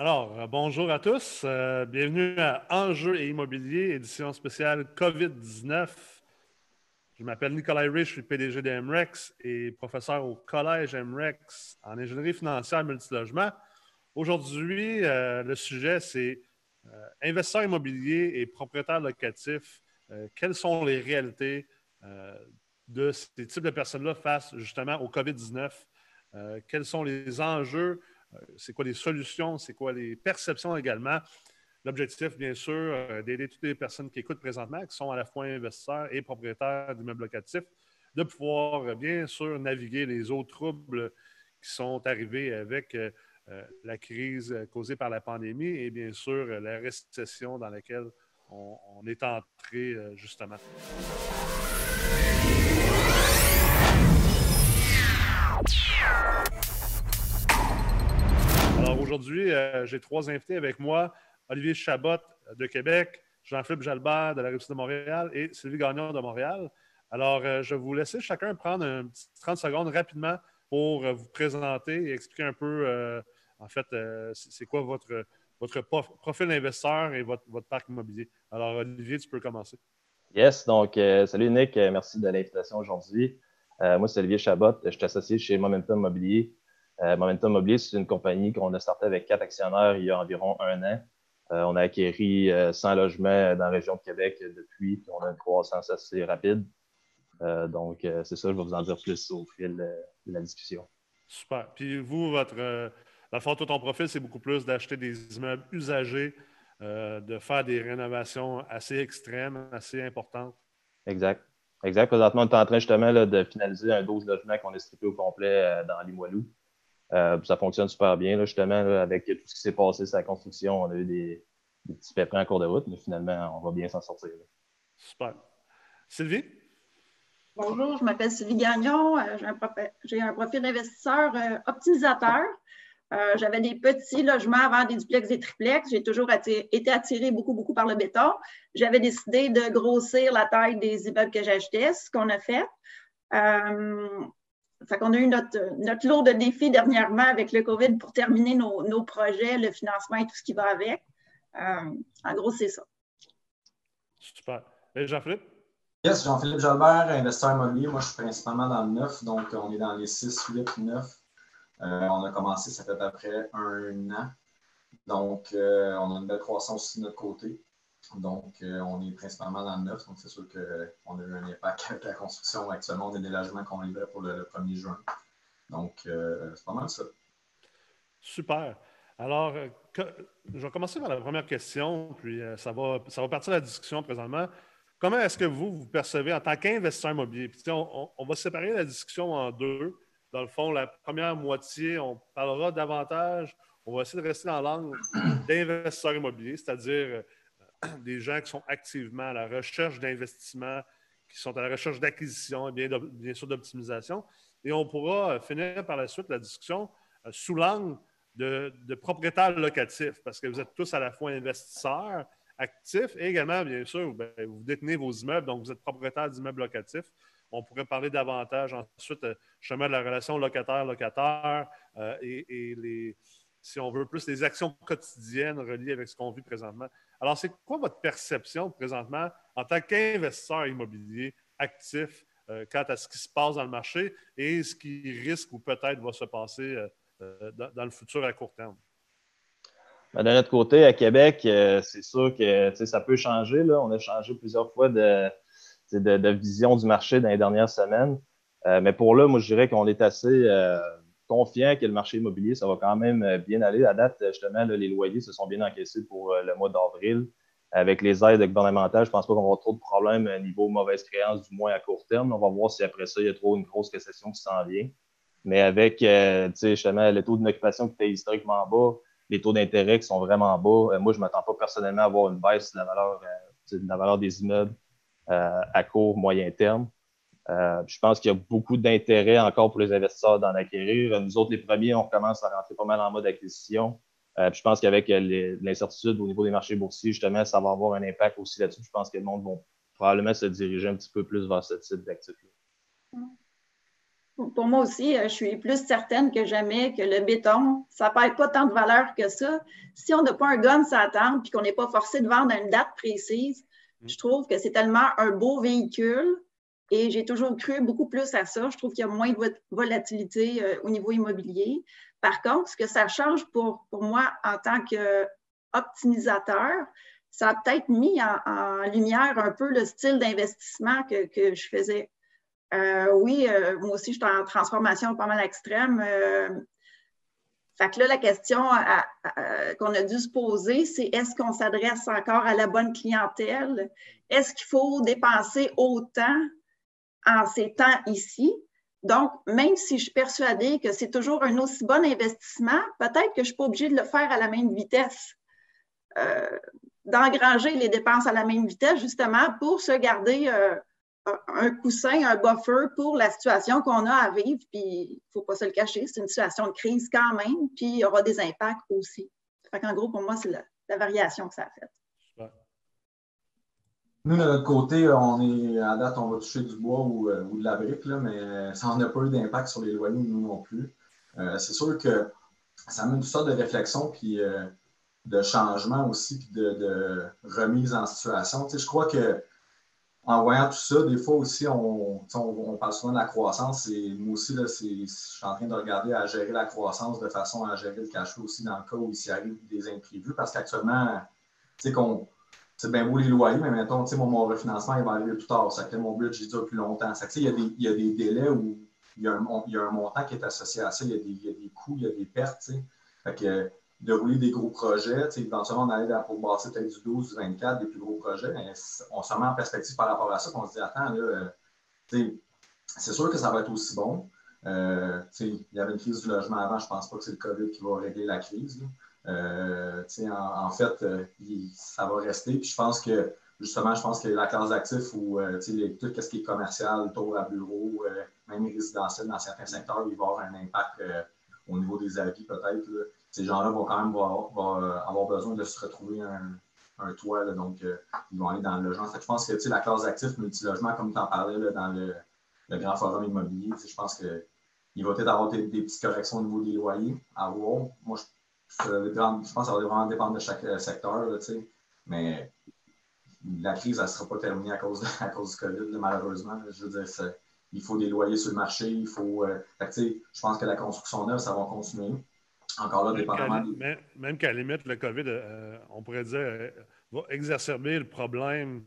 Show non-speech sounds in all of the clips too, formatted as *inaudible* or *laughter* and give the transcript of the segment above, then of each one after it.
Alors, euh, bonjour à tous. Euh, bienvenue à Enjeux et Immobilier, édition spéciale COVID-19. Je m'appelle Nicolas Rich, je suis PDG de MREX et professeur au Collège MREX en ingénierie financière multilogement. Aujourd'hui, euh, le sujet, c'est investisseurs immobiliers et propriétaires locatifs. quelles sont les réalités de ces types de personnes-là face justement au COVID-19? quels sont les enjeux c'est quoi les solutions, c'est quoi les perceptions également? L'objectif, bien sûr, euh, d'aider toutes les personnes qui écoutent présentement, qui sont à la fois investisseurs et propriétaires d'immeubles locatifs, de pouvoir, euh, bien sûr, naviguer les autres troubles qui sont arrivés avec la crise causée par la pandémie et, bien sûr, la récession dans laquelle on, on est entré, justement. Alors aujourd'hui, euh, j'ai trois invités avec moi. Olivier Chabot de Québec, Jean-Philippe Jalbert de la République de Montréal et Sylvie Gagnon de Montréal. Alors, euh, je vais vous laisser chacun prendre un petit 30 secondes rapidement pour euh, vous présenter et expliquer un peu, en fait, c'est quoi votre, profil d'investisseur et votre, votre, parc immobilier. Alors, Olivier, tu peux commencer. Yes, donc, salut Nick, merci de l'invitation aujourd'hui. moi, c'est Olivier Chabot, je suis associé chez Momentum Immobilier. Euh, Momentum Mobilier, c'est une compagnie qu'on a starté avec quatre actionnaires il y a environ un an. Euh, on a acquéri 100 euh, logements dans la région de Québec depuis, on a une croissance assez rapide. donc, c'est ça, je vais vous en dire plus au fil de la discussion. Super. Puis vous, votre, la force de ton profil, c'est beaucoup plus d'acheter des immeubles usagés, de faire des rénovations assez extrêmes, assez importantes. Exact. Exact. Présentement, on est en train justement de finaliser un 12 logements qu'on a strippé au complet dans Limoilou. Euh, ça fonctionne super bien, justement, avec tout ce qui s'est passé sur la construction. On a eu des, petits pépins en cours de route, mais finalement, on va bien s'en sortir. Super. Sylvie? Bonjour, je m'appelle Sylvie Gagnon. Euh, j'ai un, profil d'investisseur euh, optimisateur. J'avais des petits logements avant des duplex et triplex. J'ai toujours été attirée beaucoup, beaucoup par le béton. J'avais décidé de grossir la taille des immeubles que j'achetais, ce qu'on a fait. Fait qu'on a eu notre, notre, lot de défis dernièrement avec le COVID pour terminer nos, projets, le financement et tout ce qui va avec. Euh, en gros, c'est ça. Super. Et Jean-Philippe? Yes, Jean-Philippe Jalbert, investisseur immobilier. Moi, je suis principalement dans le neuf, donc on est dans les 6, 8, 9. on a commencé, ça fait à peu près un an. Donc, euh, on a une belle croissance aussi de notre côté. Donc, euh, on est principalement dans le neuf, donc c'est sûr qu'on a eu un impact avec la construction. Actuellement, des logements qu'on livrait pour le, 1er juin. Donc, euh, c'est pas mal ça. Super. Alors, euh, je vais commencer par la première question, puis ça, va, ça va partir de la discussion présentement. Comment est-ce que vous vous percevez en tant qu'investisseur immobilier? Puis, on, va séparer la discussion en deux. Dans le fond, la première moitié, on parlera davantage, on va essayer de rester dans l'angle d'investisseur immobilier, c'est-à-dire *clears throat* des gens qui sont activement à la recherche d'investissement, qui sont à la recherche d'acquisition et bien, sûr d'optimisation. Et on pourra euh, finir par la suite la discussion euh, sous l'angle de, propriétaires locatifs, parce que vous êtes tous à la fois investisseurs actifs et également, bien sûr, ben, vous détenez vos immeubles, donc vous êtes propriétaire d'immeubles locatifs. On pourrait parler davantage ensuite, euh, chemin de la relation locataire-locataire et, si on veut, plus les actions quotidiennes reliées avec ce qu'on vit présentement. Alors, c'est quoi votre perception présentement en tant qu'investisseur immobilier actif euh, quant à ce qui se passe dans le marché et ce qui risque ou peut-être va se passer euh, euh, dans, le futur à court terme? Ben, de notre côté, à Québec, c'est sûr que ça peut changer. On a changé plusieurs fois de, vision du marché dans les dernières semaines. mais pour là, moi, je dirais qu'on est assez confiant que le marché immobilier, ça va quand même euh, bien aller. À date, justement, les loyers se sont bien encaissés pour euh, le mois d'avril. Avec les aides gouvernementales, je ne pense pas qu'on va avoir trop de problèmes au niveau mauvaise créance, du moins à court terme. On va voir si après ça, il y a trop une grosse récession qui s'en vient. Mais avec euh, justement le taux d'occupation qui était historiquement bas, les taux d'intérêt qui sont vraiment bas, moi, je ne m'attends pas personnellement à avoir une baisse de la valeur, de la valeur des immeubles à court, moyen terme. Euh, je pense qu'il y a beaucoup d'intérêt encore pour les investisseurs d'en acquérir. Nous autres, les premiers, on commence à rentrer pas mal en mode acquisition. Euh, je pense qu'avec l'incertitude au niveau des marchés boursiers, justement, ça va avoir un impact aussi là-dessus. Je pense que le monde va probablement se diriger un petit peu plus vers ce type d'actifs-là. pour moi aussi, euh, je suis plus certaine que jamais que le béton, ça ne perd pas tant de valeur que ça. Si on n'a pas un gun à attendre puis qu'on n'est pas forcé de vendre à une date précise, mm. je trouve que c'est tellement un beau véhicule et j'ai toujours cru beaucoup plus à ça. Je trouve qu'il y a moins de volatilité euh, au niveau immobilier. Par contre, ce que ça change pour, pour moi en tant qu'optimisateur, ça a peut-être mis en, lumière un peu le style d'investissement que, que, je faisais. Euh, oui, euh, moi aussi, je suis en transformation pas mal extrême. Fait que là, la question qu'on a dû se poser, c'est est-ce qu'on s'adresse encore à la bonne clientèle? Est-ce qu'il faut dépenser autant en ces temps ici? Donc, même si je suis persuadée que c'est toujours un aussi bon investissement, peut-être que je ne suis pas obligée de le faire à la même vitesse. D'engranger les dépenses à la même vitesse, justement, pour se garder un coussin, un buffer pour la situation qu'on a à vivre. Puis, il ne faut pas se le cacher, c'est une situation de crise quand même, puis il y aura des impacts aussi. Fait qu'en gros, pour moi, c'est la, variation que ça a faite. Nous, de notre côté, on est à date, on va toucher du bois ou, euh, de la brique, là, mais ça n'a pas eu d'impact sur les loyers, nous non plus. Euh, c'est sûr que ça amène une sorte de réflexion puis euh, de changement aussi, puis de, remise en situation. je crois que en voyant tout ça, des fois aussi, on, on, parle souvent de la croissance. Et moi aussi, là, je suis en train de regarder à gérer la croissance de façon à gérer le cash flow aussi dans le cas où il s'y arrive des imprévus. Parce qu'actuellement, c'est bien beau les loyers, mais maintenant, mon, mon refinancement il va arriver plus tard. Ça fait mon budget dure plus longtemps. Ça, il, y a des, y a des délais où il y, a un, y, a un, montant qui est associé à ça. Il y a des, y a des coûts, il y a des pertes. Fait que, de rouler des gros projets. éventuellement, on allait pour bâtir peut-être du 12, du 24, des plus gros projets, on se met en perspective par rapport à ça qu'on se dit, attends, là, euh, c'est sûr que ça va être aussi bon. Euh, il y avait une crise du logement avant, je ne pense pas que c'est le COVID qui va régler la crise. Euh, en, fait, ça va rester. Puis je pense que, justement, je pense que la classe d'actifs ou tout ce qui est commercial, tour à bureau, même résidentiel dans certains secteurs, il va avoir un impact au niveau des avis peut-être ces gens-là vont quand même avoir, besoin de se retrouver un, toit. donc, euh, ils vont aller dans le logement. je pense que la classe d'actifs multilogement, comme tu en parlais dans le, grand forum immobilier, je pense qu'il va peut-être avoir des, petites corrections au niveau des loyers à voir. Moi, je, je pense que ça va vraiment dépendre de chaque euh, secteur. mais la crise, elle ne sera pas terminée à cause, *laughs* à cause du COVID, malheureusement. Je veux dire, il faut des loyers sur le marché. Il faut, euh, je pense que la construction neuve, ça va continuer. Encore là, dépendamment. Même qu'à la limite, le COVID, euh, on pourrait dire, euh, va exacerber le problème,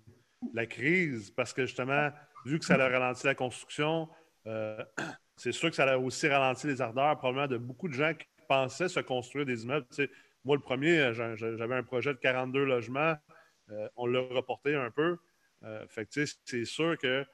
la crise, parce que justement, vu que ça a ralenti la construction, *clears throat* c'est sûr que ça a aussi ralenti les ardeurs, probablement de beaucoup de gens qui pensaient se construire des immeubles. moi, le premier, j'avais un projet de 42 logements. on l'a reporté un peu. fait c'est sûr que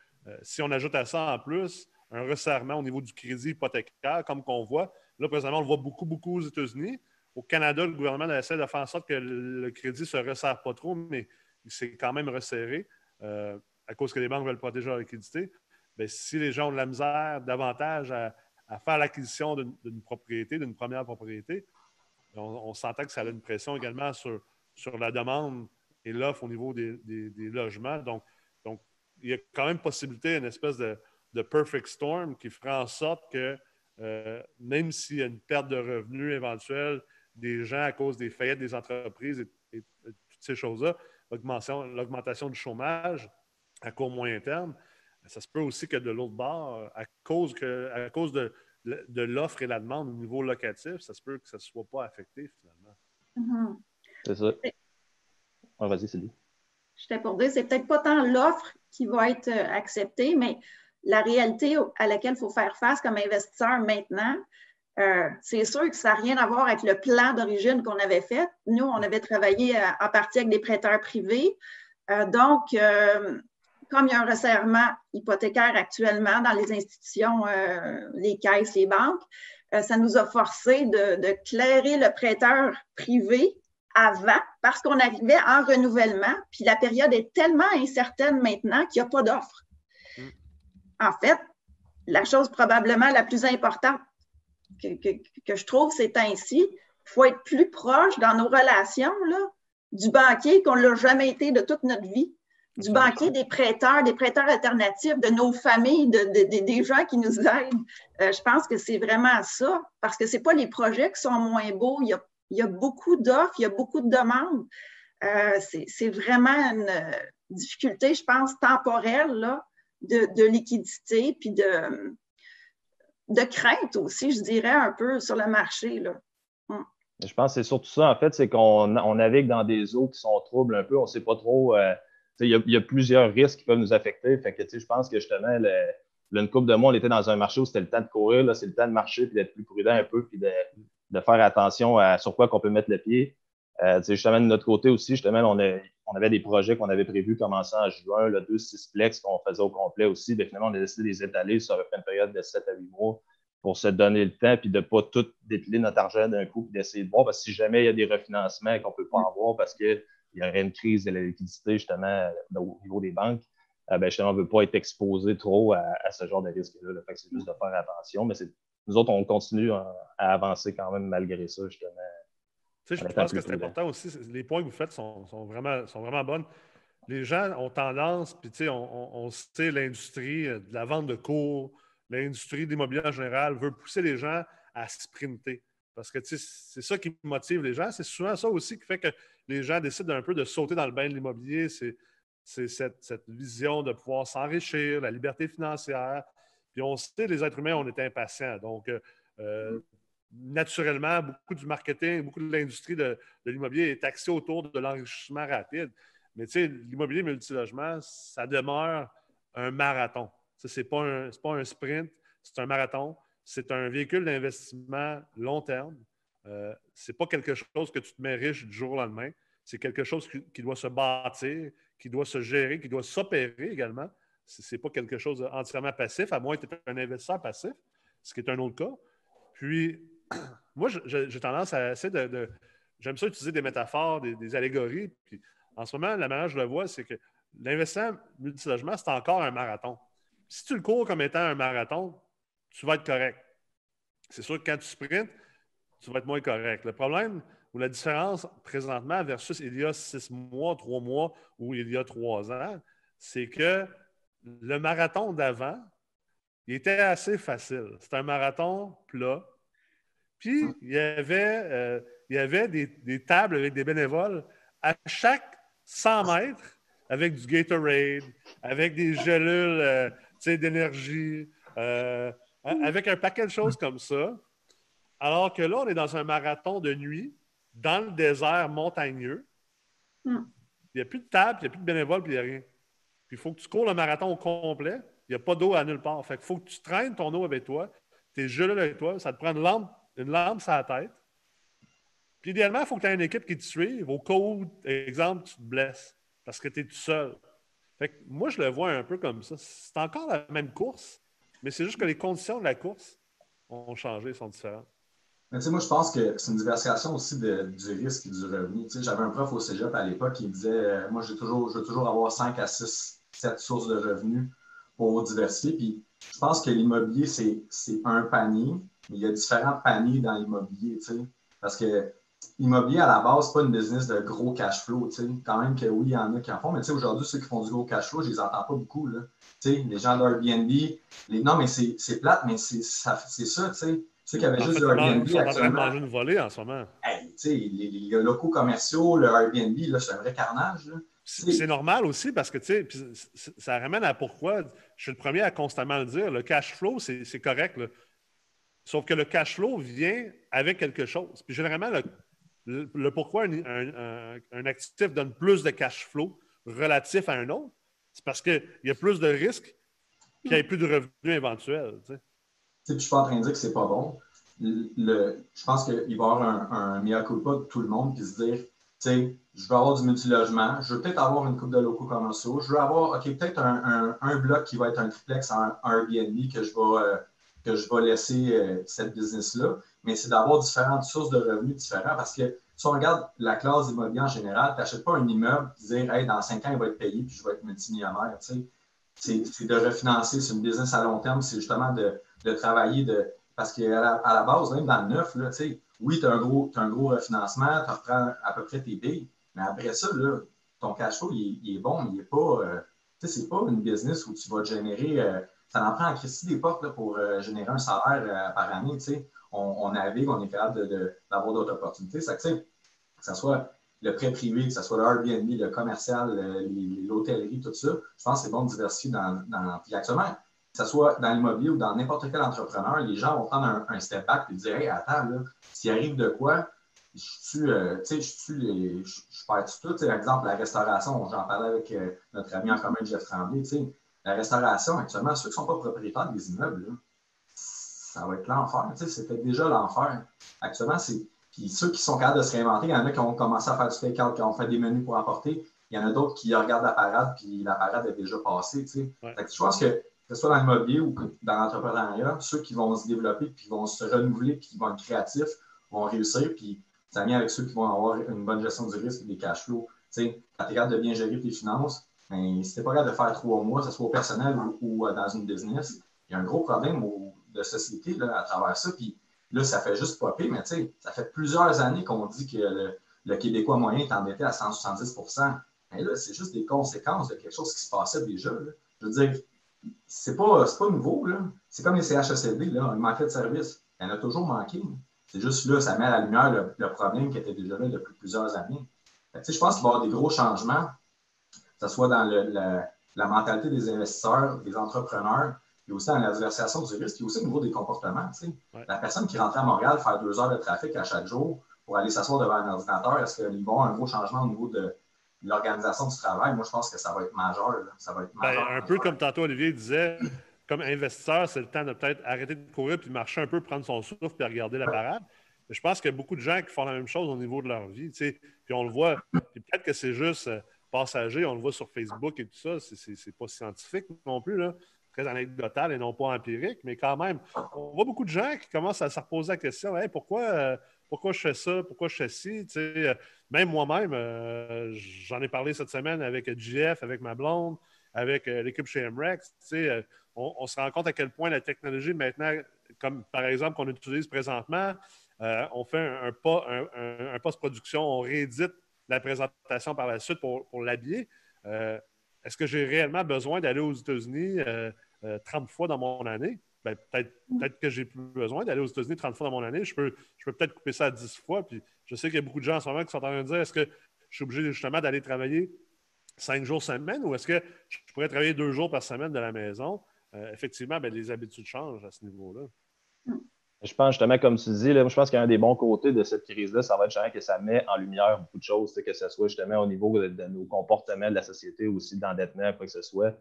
si on ajoute à ça en plus un resserrement au niveau du crédit hypothécaire, comme qu'on voit, Là, présentement, on le voit beaucoup, beaucoup aux États-Unis. Au Canada, le gouvernement essaie de faire en sorte que le crédit ne se resserre pas trop, mais il s'est quand même resserré euh, à cause que les banques veulent protéger leur liquidité. Si les gens ont de la misère davantage à, faire l'acquisition d'une propriété, d'une première propriété, on, on s'entend que ça a une pression également sur, sur la demande et l'offre au niveau des, logements. Donc, donc, il y a quand même possibilité d'une espèce de, de perfect storm qui fera en sorte que euh, même s'il y a une perte de revenus éventuelle des gens à cause des faillites des entreprises et, toutes ces choses-là, l'augmentation du chômage à court moyen terme, ça se peut aussi que de l'autre bord, à cause, que, à cause de, de l'offre et la demande au niveau locatif, ça se peut que ça ne soit pas affecté finalement. Mm-hmm. C'est ça. vas-y, Céline. Je t'ai pour dire, c'est peut-être pas tant l'offre qui va être euh, acceptée, mais la réalité à laquelle il faut faire face comme investisseur maintenant, euh, c'est sûr que ça n'a rien à voir avec le plan d'origine qu'on avait fait. Nous, on avait travaillé euh, en partie avec des prêteurs privés. Euh, donc, comme il y a un resserrement hypothécaire actuellement dans les institutions, les caisses, les banques, ça nous a forcé de, de clairer le prêteur privé avant parce qu'on arrivait en renouvellement, puis la période est tellement incertaine maintenant qu'il n'y a pas d'offre en fait, la chose probablement la plus importante que, je trouve, c'est ainsi. Il faut être plus proche dans nos relations là, du banquier qu'on ne l'a jamais été de toute notre vie. Du banquier, des prêteurs, des prêteurs alternatifs, de nos familles, de, des gens qui nous aident. Euh, je pense que c'est vraiment ça, parce que ce pas les projets qui sont moins beaux. Il y a, beaucoup d'offres, il y a beaucoup de demandes. Euh, c'est vraiment une difficulté, je pense, temporelle là, de, liquidité, puis de, de crainte aussi, je dirais, un peu sur le marché. Là. Hum. Je pense que c'est surtout ça, en fait, c'est qu'on navigue dans des eaux qui sont troubles un peu. On ne sait pas trop. Euh, il y, a plusieurs risques qui peuvent nous affecter. Fait que, je pense que justement, le, une couple de mois, on était dans un marché où c'était le temps de courir. Là, c'est le temps de marcher puis d'être plus prudent un peu puis de, faire attention à sur quoi qu'on peut mettre le pied. Euh, justement, de notre côté aussi, justement, on, on avait des projets qu'on avait prévus commencer en juin, le 2 plex qu'on faisait au complet aussi. mais finalement, on a décidé de les étaler sur une période de 7 à 8 mois pour se donner le temps puis de ne pas tout dépiler notre argent d'un coup et d'essayer de voir. Parce que si jamais il y a des refinancements qu'on ne peut pas avoir parce qu'il y aurait une crise de la liquidité justement au niveau des banques, euh, ben, justement, on ne veut pas être exposé trop à, ce genre de risque-là. c'est juste de faire attention. Mais nous autres, on continue à avancer quand même malgré ça, justement je pense que c'est important aussi. Les points que vous faites sont, vraiment, sont vraiment bonnes. Les gens ont tendance, puis on, on, sait l'industrie de la vente de cours, l'industrie de l'immobilier en général veut pousser les gens à sprinter. Parce que c'est ça qui motive les gens. C'est souvent ça aussi qui fait que les gens décident un peu de sauter dans le bain de l'immobilier. C'est cette, vision de pouvoir s'enrichir, la liberté financière. Puis on sait, les êtres humains, on est impatients. Donc, euh, euh, naturellement, beaucoup du marketing, beaucoup de l'industrie de, l'immobilier est axé autour de l'enrichissement rapide. Mais tu sais, l'immobilier multilogement, ça demeure un marathon. Ce n'est pas un sprint, c'est un marathon. C'est un véhicule d'investissement long terme. Euh, ce n'est pas quelque chose que tu te mets riche du jour au lendemain. C'est quelque chose qui, doit se bâtir, qui doit se gérer, qui doit s'opérer également. Ce n'est pas quelque chose entièrement passif, à moins que tu un investisseur passif, ce qui est un autre cas. Puis, *clears throat* moi, j'ai tendance à essayer de. J'aime ça utiliser des métaphores, des, allégories. Puis en ce moment, la manière dont je le vois, c'est que l'investissement multilogement, c'est encore un marathon. Si tu le cours comme étant un marathon, tu vas être correct. C'est sûr que quand tu sprintes, tu vas être moins correct. Le problème ou la différence présentement versus il y a six mois, trois mois ou il y a trois ans, c'est que le marathon d'avant, il était assez facile. C'était un marathon plat, puis, il y avait, euh, il y avait des, tables avec des bénévoles à chaque 100 mètres avec du Gatorade, avec des gélules euh, d'énergie, euh, avec un paquet de choses comme ça. Alors que là, on est dans un marathon de nuit, dans le désert montagneux. Hum. Il n'y a plus de table, il n'y a plus de bénévoles, puis il n'y a rien. Puis il faut que tu cours le marathon au complet. Il n'y a pas d'eau à nulle part. Fait qu'il faut que tu traînes ton eau avec toi, tes gélules avec toi. Ça te prend une lampe une lampe sur la tête. Puis idéalement, il faut que tu aies une équipe qui te suive au cas où, exemple, tu te blesses parce que tu es tout seul. Fait que moi, je le vois un peu comme ça. C'est encore la même course, mais c'est juste que les conditions de la course ont changé, sont différentes. Mais moi, je pense que c'est une diversification aussi du risque et du revenu. J'avais un prof au cégep à l'époque qui disait euh, Moi, je veux toujours avoir 5 à 6, 7 sources de revenus pour diversifier. Puis je pense que l'immobilier, c'est un panier, mais il y a différents paniers dans l'immobilier, tu sais. Parce que l'immobilier, à la base, c'est pas une business de gros cash flow, tu sais. Quand même que oui, il y en a qui en font, mais tu sais, aujourd'hui, ceux qui font du gros cash flow, je les entends pas beaucoup, là. Tu sais, les gens d'Airbnb, les... non, mais c'est plate, mais c'est ça, tu sais. Ceux qui avaient juste le Airbnb actuellement. Ils sont en train de une volée en ce moment. sais, les, les, locaux commerciaux, le Airbnb, là, c'est un vrai carnage, là. C'est normal aussi parce que, tu sais, ça ramène à pourquoi, je suis le premier à constamment le dire, le cash flow, c'est correct. Sauf que le cash flow vient avec quelque chose. Puis généralement, le, pourquoi un, actif donne plus de cash flow relatif à un autre, c'est parce qu'il y a plus de risques qu'il n'y ait plus de revenus éventuels. Tu je ne suis pas en train de dire que c'est pas bon. Le, je pense qu'il va y avoir un, un mea culpa de tout le monde qui se dire sais, je veux avoir du multilogement, je veux peut-être avoir une coupe de locaux commerciaux, je veux avoir, OK, peut-être un, un, bloc qui va être un triplex en Airbnb que je vais, euh, que je vais laisser euh, cette business-là, mais c'est d'avoir différentes sources de revenus différents parce que si on regarde la classe immobilière en général, tu n'achètes pas un immeuble et dire, hey, dans cinq ans, il va être payé puis je vais être multimillionnaire. C'est de refinancer, c'est une business à long terme, c'est justement de, de, travailler de. Parce qu'à la, à la base, même dans le neuf, là, oui, tu as, un gros refinancement, tu reprends à peu près tes billes, mais après ça, là, ton cash flow, il, est bon, mais il n'est pas. Euh, tu sais, c'est pas une business où tu vas générer. Euh, ça en prend à Christy des portes pour euh, générer un salaire par année. Tu sais. On, navigue, on est capable d'avoir d'autres opportunités. Ça, que, que ce soit le prêt privé, que ce soit le Airbnb, le commercial, l'hôtellerie, tout ça, je pense que c'est bon de diversifier dans. puis actuellement, que ce soit dans l'immobilier ou dans n'importe quel entrepreneur, les gens vont prendre un, step back et dire Hey, attends, s'il arrive de quoi, je suis, euh, tu sais, je je, je perds tout. Par exemple, la restauration, j'en parlais avec euh, notre ami en commun, Jeff Tremblay, tu sais, la restauration, actuellement, ceux qui ne sont pas propriétaires des immeubles, ça va être l'enfer. Tu sais, c'était déjà l'enfer. Actuellement, c'est. Puis ceux qui sont capables de se réinventer, il y en a qui ont commencé à faire du take-out, qui ont fait des menus pour apporter. Il y en a d'autres qui regardent la parade, puis la parade est déjà passée. Tu sais. je pense que, que ce soit dans l'immobilier ou dans l'entrepreneuriat, ceux qui vont se développer, puis qui vont se renouveler, puis qui vont être créatifs, vont réussir. Puis ça vient avec ceux qui vont avoir une bonne gestion du risque et des cash flows. Tu sais, quand tu es capable de bien gérer tes finances, mais si tu n'es pas capable de faire trois mois, que ce soit au personnel ou, euh, dans une business, il y a un gros problème de société là, à travers ça. Puis là, ça fait juste popper, mais tu sais, ça fait plusieurs années qu'on dit que le, Québécois moyen est endetté à 170 Mais là, c'est juste des conséquences de quelque chose qui se passait déjà. Je veux dire, c'est pas, pas nouveau. C'est comme les CHSLD, là, il manquait de services. Il en a toujours manqué. C'est juste là, ça met à la lumière le, problème qui était déjà là depuis plusieurs années. je pense qu'il va y avoir des gros changements, que ce soit dans la, mentalité des investisseurs, des entrepreneurs, et aussi dans la diversification du risque, et aussi au niveau des comportements. La personne qui rentrait à Montréal faire deux heures de trafic à chaque jour pour aller s'asseoir devant un ordinateur, est-ce qu'il va y avoir un gros changement au niveau de, l'organisation du travail? Moi, je pense que ça va être majeur. Ça va être ben, un peu comme tantôt Olivier disait, comme investisseur, c'est le temps de peut-être arrêter de courir puis marcher un peu, prendre son souffle puis regarder la parade. je pense qu'il y a beaucoup de gens qui font la même chose au niveau de leur vie. Puis on le voit. peut-être que c'est juste euh, passager, on le voit sur Facebook et tout ça. C'est pas scientifique non plus. Là. Très anecdotal et non pas empirique, mais quand même, on voit beaucoup de gens qui commencent à se reposer la question pourquoi, euh, pourquoi je fais ça, pourquoi je fais ci euh, Même moi-même, j'en ai parlé cette semaine avec JF, avec ma blonde, avec l'équipe chez MREX on, se rend compte à quel point la technologie maintenant, comme par exemple qu'on utilise présentement, euh, on fait un, un, post-production, on réédite la présentation par la suite pour, l'habiller. Euh, est-ce que j'ai réellement besoin d'aller aux États-Unis 30 euh, fois dans mon année? Ben, peut-être, que j'ai plus besoin d'aller aux États-Unis 30 fois dans mon année. Je peux, je peux peut-être couper ça à 10 fois. Puis je sais qu'il y a beaucoup de gens en ce moment qui sont en train de dire est-ce que je suis obligé justement d'aller travailler cinq jours semaine ou est-ce que je pourrais travailler deux jours par semaine de la maison? Euh, effectivement, ben, les habitudes changent à ce niveau-là. Je pense justement, comme tu dis, là, je pense qu'un des bons côtés de cette crise-là, ça va être justement que ça met en lumière beaucoup de choses, que ce soit justement au niveau de, nos comportements de la société, ou aussi d'endettement, quoi que ce soit.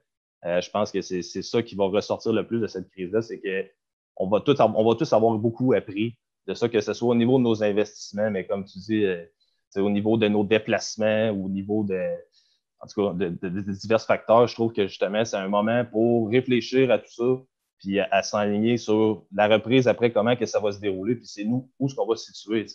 Euh, je pense que c'est ça qui va ressortir le plus de cette crise-là, c'est qu'on va, tous, on va tous avoir beaucoup appris de ça, que ce soit au niveau de nos investissements, mais comme tu dis, c'est euh, au niveau de nos déplacements, ou au niveau de, en tout cas, de, divers facteurs, je trouve que justement, c'est un moment pour réfléchir à tout ça, puis à, s'enligner sur la reprise après, comment que ça va se dérouler, puis c'est nous, où est-ce qu'on va se situer.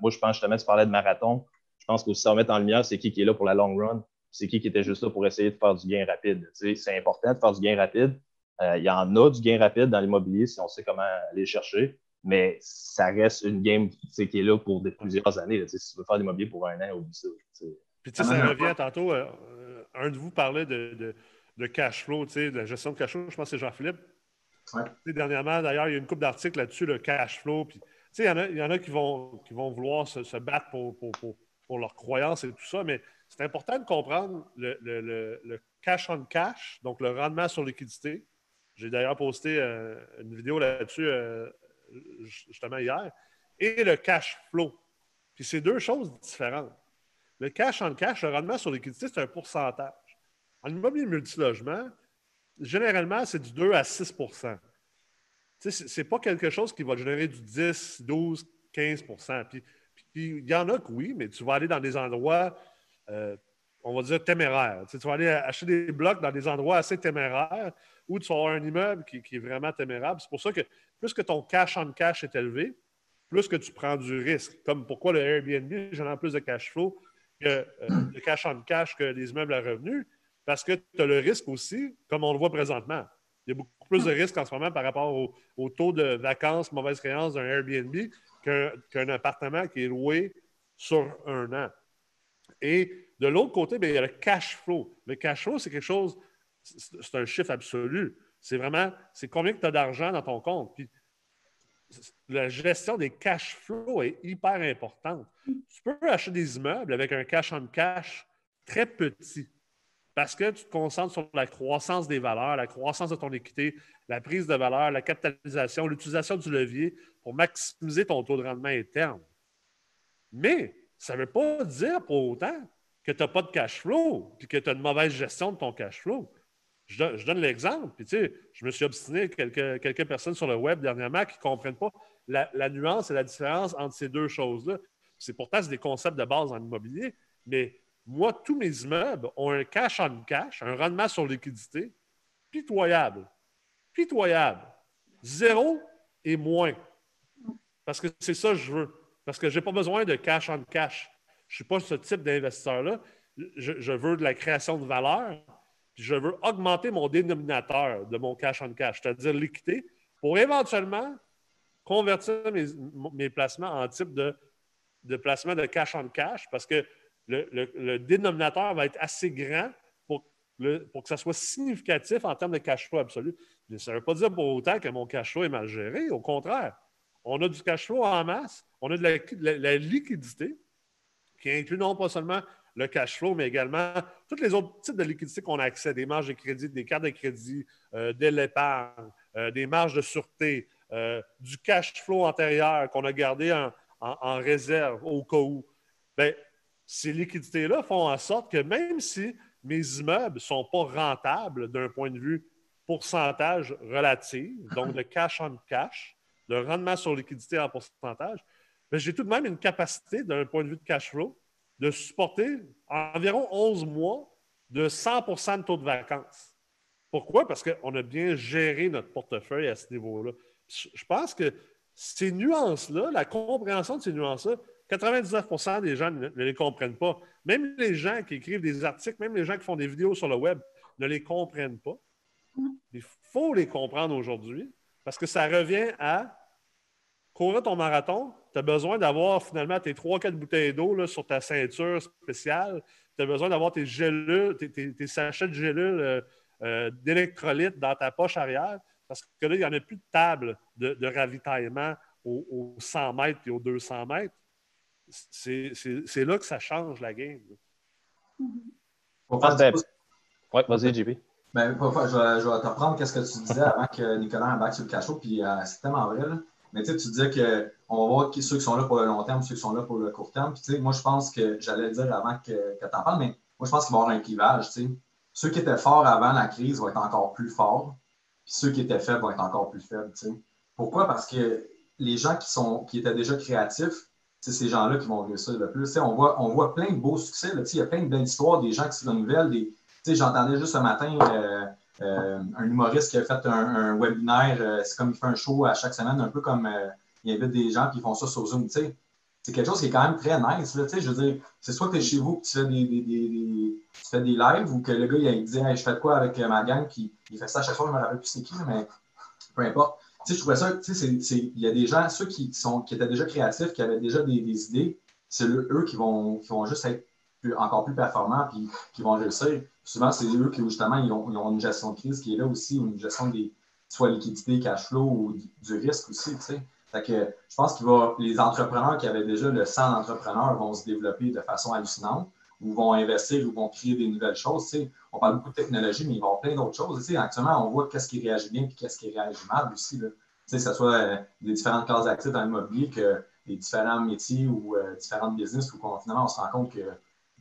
Moi, je pense justement, tu parlais de marathon. Je pense que si ça va mettre en lumière, c'est qui qui est là pour la long run, c'est qui qui était juste là pour essayer de faire du gain rapide. C'est important de faire du gain rapide. Euh, il y en a du gain rapide dans l'immobilier si on sait comment aller chercher, mais ça reste une game qui est là pour plusieurs années. si tu veux faire de l'immobilier pour un an, oublie ça. Puis, tu sais, ça revient tantôt. Euh, euh, un de vous parlait de, de, cash flow, tu sais, de la gestion de cash flow. Je pense que c'est Jean-Philippe. Dernièrement, d'ailleurs, il y a une couple d'articles là-dessus, le cash flow. Puis, tu sais, il y, en a qui vont, qui vont vouloir se, battre pour, pour, pour, pour leurs croyances et tout ça, mais c'est important de comprendre le, le, cash on cash, donc le rendement sur liquidité. J'ai d'ailleurs posté euh, une vidéo là-dessus justement hier. Et le cash flow. Puis c'est deux choses différentes. Le cash en cash, le rendement sur liquidité, c'est un pourcentage. En immobilier multilogement, généralement, c'est du 2 à 6 Ce n'est pas quelque chose qui va générer du 10, 12, 15% Puis il y en a que oui, mais tu vas aller dans des endroits, euh, on va dire téméraires. Tu, vas aller acheter des blocs dans des endroits assez téméraires où tu vas avoir un immeuble qui, est vraiment témérable. C'est pour ça que plus que ton cash en cash est élevé, plus que tu prends du risque. Comme pourquoi le Airbnb génère plus de cash flow que euh, le cash en cash que les immeubles à revenus, parce que tu as le risque aussi, comme on le voit présentement. Il y a beaucoup plus de risques en ce moment par rapport au, taux de vacances, mauvaise créance d'un Airbnb qu'un appartement qui est loué sur un an. Et de l'autre côté, bien, il y a le cash flow. Le cash flow, c'est quelque chose, c'est un chiffre absolu. C'est vraiment, c'est combien tu as d'argent dans ton compte. Puis, la gestion des cash flows est hyper importante. Tu peux acheter des immeubles avec un cash on cash très petit parce que tu te concentres sur la croissance des valeurs, la croissance de ton équité, la prise de valeur, la capitalisation, l'utilisation du levier pour maximiser ton taux de rendement interne. Mais ça ne veut pas dire pour autant que tu n'as pas de cash flow et que tu as une mauvaise gestion de ton cash flow. Je, donne l'exemple. Puis, tu sais, je me suis obstiné quelques, quelques personnes sur le web dernièrement qui ne comprennent pas la, nuance et la différence entre ces deux choses-là. C'est pourtant des concepts de base en immobilier, mais moi, tous mes immeubles ont un cash on cash, un rendement sur liquidité pitoyable. Pitoyable. Zéro et moins. Parce que c'est ça que je veux. Parce que je n'ai pas besoin de cash on cash. Je ne suis pas ce type d'investisseur-là. Je, veux de la création de valeur. je veux augmenter mon dénominateur de mon cash on cash, c'est-à-dire l'équité, pour éventuellement convertir mes, placements en type de, placement de cash on cash parce que le, dénominateur va être assez grand pour, pour, que ça soit significatif en termes de cash flow absolu. Mais ça ne veut pas dire pour autant que mon cash flow est mal géré. Au contraire, on a du cash flow en masse, on a de la, liquidité qui inclut non pas seulement le cash flow, mais également tous les autres types de liquidités qu'on a accès, des marges de crédit, des cartes de crédit, euh, de l'épargne, euh, des marges de sûreté, euh, du cash flow antérieur qu'on a gardé en, réserve au cas où. Bien, ces liquidités-là font en sorte que même si mes immeubles ne sont pas rentables d'un point de vue pourcentage relatif, donc de cash on cash, de rendement sur liquidité en pourcentage, ben, j'ai tout de même une capacité d'un point de vue de cash flow de supporter environ 11 mois de 100% de taux de vacances. Pourquoi? Parce qu'on a bien géré notre portefeuille à ce niveau-là. Je pense que ces nuances-là, la compréhension de ces nuances-là, 99% des gens ne, les comprennent pas. Même les gens qui écrivent des articles, même les gens qui font des vidéos sur le web ne les comprennent pas. Il faut les comprendre aujourd'hui parce que ça revient à courir ton marathon. Tu as besoin d'avoir finalement tes 3-4 bouteilles d'eau sur ta ceinture spéciale. Tu as besoin d'avoir tes gélules, tes, sachets de gélules euh, euh, d'électrolytes dans ta poche arrière parce que là, il n'y en a plus de table de, ravitaillement aux, 100 mètres et aux 200 mètres c'est là que ça change la game. Ah, ben, oui, vas-y, JP. Ben, je, vais, je vais t'apprendre ce que tu disais avant que Nicolas embarque sur le cachot, puis euh, c'est tellement vrai. Mais tu disais qu'on va voir ceux qui sont là pour le long terme, ceux qui sont là pour le court terme. Puis, moi, je pense que j'allais le dire avant que, que tu en parles, mais moi, je pense qu'il va y avoir un clivage. Ceux qui étaient forts avant la crise vont être encore plus forts, puis ceux qui étaient faibles vont être encore plus faibles. Pourquoi? Parce que les gens qui, sont, qui étaient déjà créatifs, c'est ces gens-là qui vont réussir le plus. on, voit, on voit plein de beaux succès. il y a plein de belles histoires, des gens qui se renouvellent. J'entendais juste ce matin euh, euh, un humoriste qui a fait un, webinaire. Euh, c'est comme il fait un show à chaque semaine, un peu comme il invite des gens qui font ça sur Zoom. C'est quelque chose qui est quand même très nice. je veux dire, c'est soit que tu es chez vous et tu fais des, tu fais des lives ou que le gars il, dit Je fais quoi avec ma gang puis il fait ça à chaque fois, je me rappelle plus c'est qui, mais peu importe je trouvais ça, tu sais, il y a des gens, ceux qui, sont, qui étaient déjà créatifs, qui avaient déjà des, idées, c'est eux qui vont, qui vont juste être encore plus performants puis qui vont réussir. Souvent, c'est eux qui, justement, ils ont, une gestion de crise qui est là aussi, ou une gestion des soit liquidité, cash flow ou du, risque aussi, je pense que les entrepreneurs qui avaient déjà le sang d'entrepreneur vont se développer de façon hallucinante ou vont investir ou vont créer des nouvelles choses. On parle beaucoup de technologie, mais il va y avoir plein d'autres choses. Actuellement, on voit qu'est-ce qui réagit bien et qu'est-ce qui réagit mal aussi. Là. Que ce soit euh, des différentes classes d'actifs dans l'immobilier que les différents métiers ou euh, différentes business où finalement on se rend compte que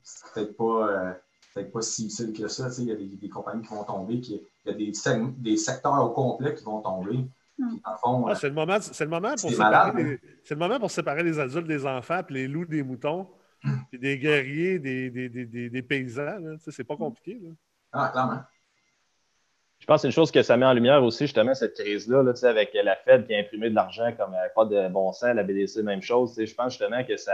c'est peut-être pas, euh, peut pas si utile que ça. Tu sais. Il y a des, compagnies qui vont tomber, il y a des, des secteurs au complet qui vont tomber. Hmm. Ah, c'est le moment, c'est le moment pour séparer les, c'est le moment pour séparer les adultes des enfants puis les loups des moutons puis des guerriers, des, des, des, des paysans. C'est pas compliqué. Là. Ah, clairement. Je pense que c'est une chose que ça met en lumière aussi, justement, cette crise-là, là, avec la Fed qui a imprimé de l'argent comme euh, pas de bon sens, la BDC, même chose. Je pense justement que ça,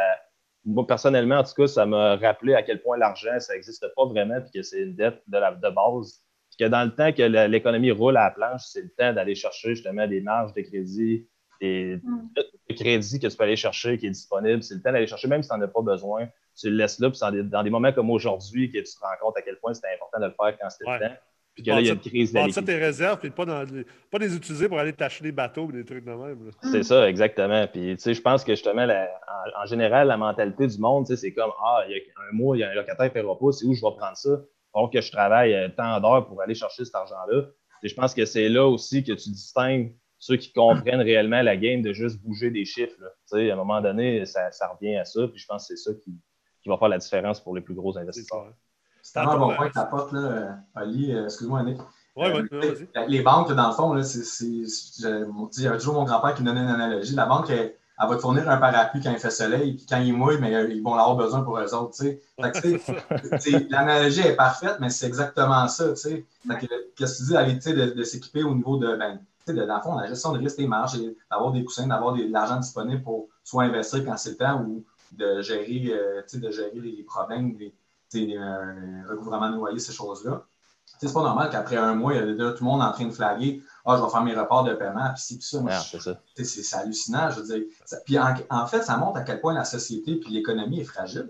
moi, personnellement, en tout cas, ça m'a rappelé à quel point l'argent, ça n'existe pas vraiment, puis que c'est une dette de, la, de base. Puis que dans le temps que l'économie roule à la planche, c'est le temps d'aller chercher justement des marges de crédit, et mm. crédit que tu peux aller chercher, qui est disponible. C'est le temps d'aller chercher, même si tu n'en as pas besoin. Tu le laisses là, puis dans des moments comme aujourd'hui, que tu te rends compte à quel point c'était important de le faire quand c'était le temps. Puis que là, il y a une crise de ça tes réserves, puis pas, dans pas les utiliser pour aller t'acheter des bateaux ou des trucs de même. C'est ça, exactement. Puis, tu sais, je pense que justement, en, général, la mentalité du monde, c'est comme Ah, il y a un mois, il y a un locataire qui ne fera pas, c'est où je vais prendre ça? Alors que je travaille euh, tant d'heures pour aller chercher cet argent-là. Je pense que c'est là aussi que tu distingues ceux qui comprennent réellement la game de juste bouger des chiffres. À un moment donné, ça, revient à ça. Puis je pense que c'est ça qui, va faire la différence pour les plus gros investisseurs. C'est un bon point que tu apportes, là, Ali. Euh, excuse-moi, Annick. Ouais, euh, les banques, dans le fond, là, c'est, il y avait toujours mon grand-père qui me donnait une analogie. La banque, elle, va te fournir un parapluis quand il fait soleil, puis quand il mouille, mais euh, ils vont avoir besoin pour eux autres. *laughs* L'analogie est parfaite, mais c'est exactement ça. Qu'est-ce que tu dis, de, de s'équiper au niveau de. Ben, de, dans le fond, la gestion de risque des marges, d'avoir des coussins, d'avoir de l'argent disponible pour soit investir quand c'est le temps ou de gérer, euh, de gérer les problèmes, les, un recouvrement de loyer, ces choses-là. C'est pas normal qu'après un mois, il y a déjà tout le monde en train de flaguer Ah, je vais faire mes reports de paiement, puis c'est ça. c'est hallucinant, je veux dire. puis en, fait, ça montre à quel point la société puis l'économie est fragile.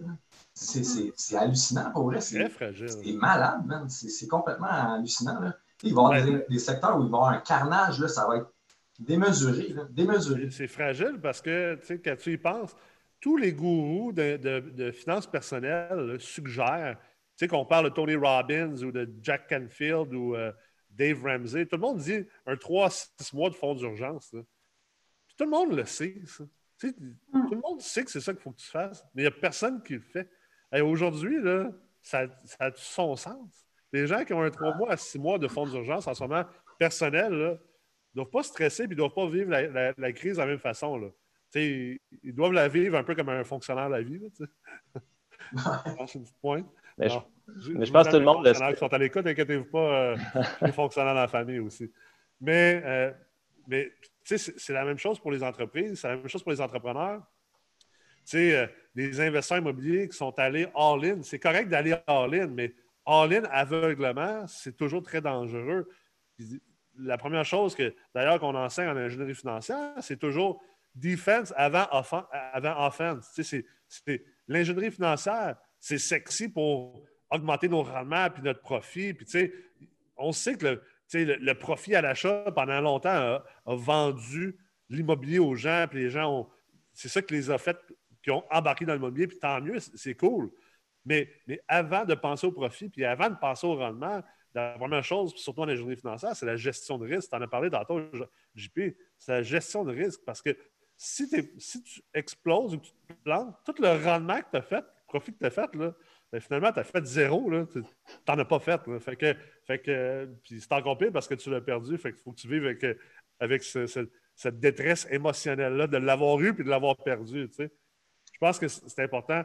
C'est hallucinant pour vrai. C'est fragile. C'est malade, man. C'est complètement hallucinant. Là. Il va y avoir des, secteurs où il va y avoir un carnage, là, ça va être démesuré. démesuré. C'est fragile parce que, tu sais, quand tu y penses, tous les gourous de, finances personnelles suggèrent, tu sais, qu'on parle de Tony Robbins ou de Jack Canfield ou euh, Dave Ramsey, tout le monde dit un 3-6 mois de fonds d'urgence. Tout le monde le sait, ça. Sais, Tout le monde sait que c'est ça qu'il faut que tu fasses, mais il n'y a personne qui le fait. Aujourd'hui, ça, ça a son sens. Les gens qui ont un 3 mois à 6 mois de fonds d'urgence en ce moment personnel, ne doivent pas stresser et ne doivent pas vivre la, crise de la même façon. Là. Ils doivent la vivre un peu comme un fonctionnaire de la vie. c'est *laughs* une point. Mais, je, pense que tout le monde. Les qui sont à l'écoute, inquiétez-vous pas, euh, *laughs* les fonctionnaires dans la famille aussi. Mais, euh, mais c'est la même chose pour les entreprises, c'est la même chose pour les entrepreneurs. Euh, les investisseurs immobiliers qui sont allés all-in, c'est correct d'aller all-in, mais all-in aveuglement, c'est toujours très dangereux. la première chose que, d'ailleurs, qu'on enseigne en ingénierie financière, c'est toujours defense avant, offense. l'ingénierie financière, c'est sexy pour augmenter nos rendements et notre profit. Puis, on sait que le, profit à l'achat, pendant longtemps, a, vendu l'immobilier aux gens, puis les gens ont. C'est ça qui les a fait, qui ont embarqué dans l'immobilier, puis tant mieux, c'est cool. Mais, avant de penser au profit, puis avant de penser au rendement, la première chose, surtout en ingénierie financière, c'est la gestion de risque. Tu en as parlé tantôt, JP. C'est la gestion de risque parce que si, tu exploses ou que tu te plantes, tout le rendement que tu as fait, le profit que tu as fait, là, ben, finalement, tu as fait zéro. Tu n'en as pas fait. Fait que, fait que, puis c'est encore pire parce que tu l'as perdu. Fait qu'il faut que tu vives avec, avec cette détresse émotionnelle-là de l'avoir eu puis de l'avoir perdu. Je pense que c'est important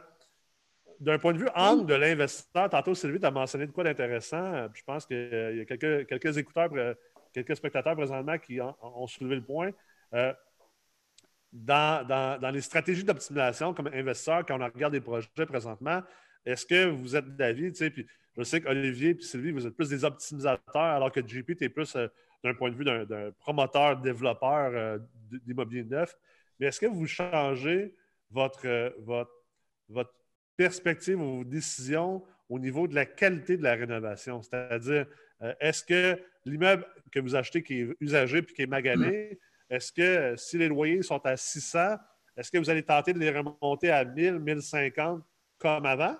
d'un point de vue angle de l'investisseur, tantôt Sylvie, tu as mentionné de quoi d'intéressant. Je pense qu'il y a quelques, quelques, écouteurs, quelques spectateurs présentement qui ont, soulevé le point. Euh, dans, les stratégies d'optimisation comme investisseur, quand on regarde des projets présentement, est-ce que vous êtes d'avis, puis je sais qu'Olivier et Sylvie, vous êtes plus des optimisateurs, alors que JP, tu es plus euh, d'un point de vue d'un promoteur, développeur euh, d'immobilier neuf. Mais est-ce que vous changez votre, votre, votre perspective ou vos décisions au niveau de la qualité de la rénovation? C'est-à-dire, euh, est-ce que l'immeuble que vous achetez qui est usagé puis qui est magané, est-ce que euh, si les loyers sont à 600, est-ce que vous allez tenter de les remonter à 1000, 1050 comme avant?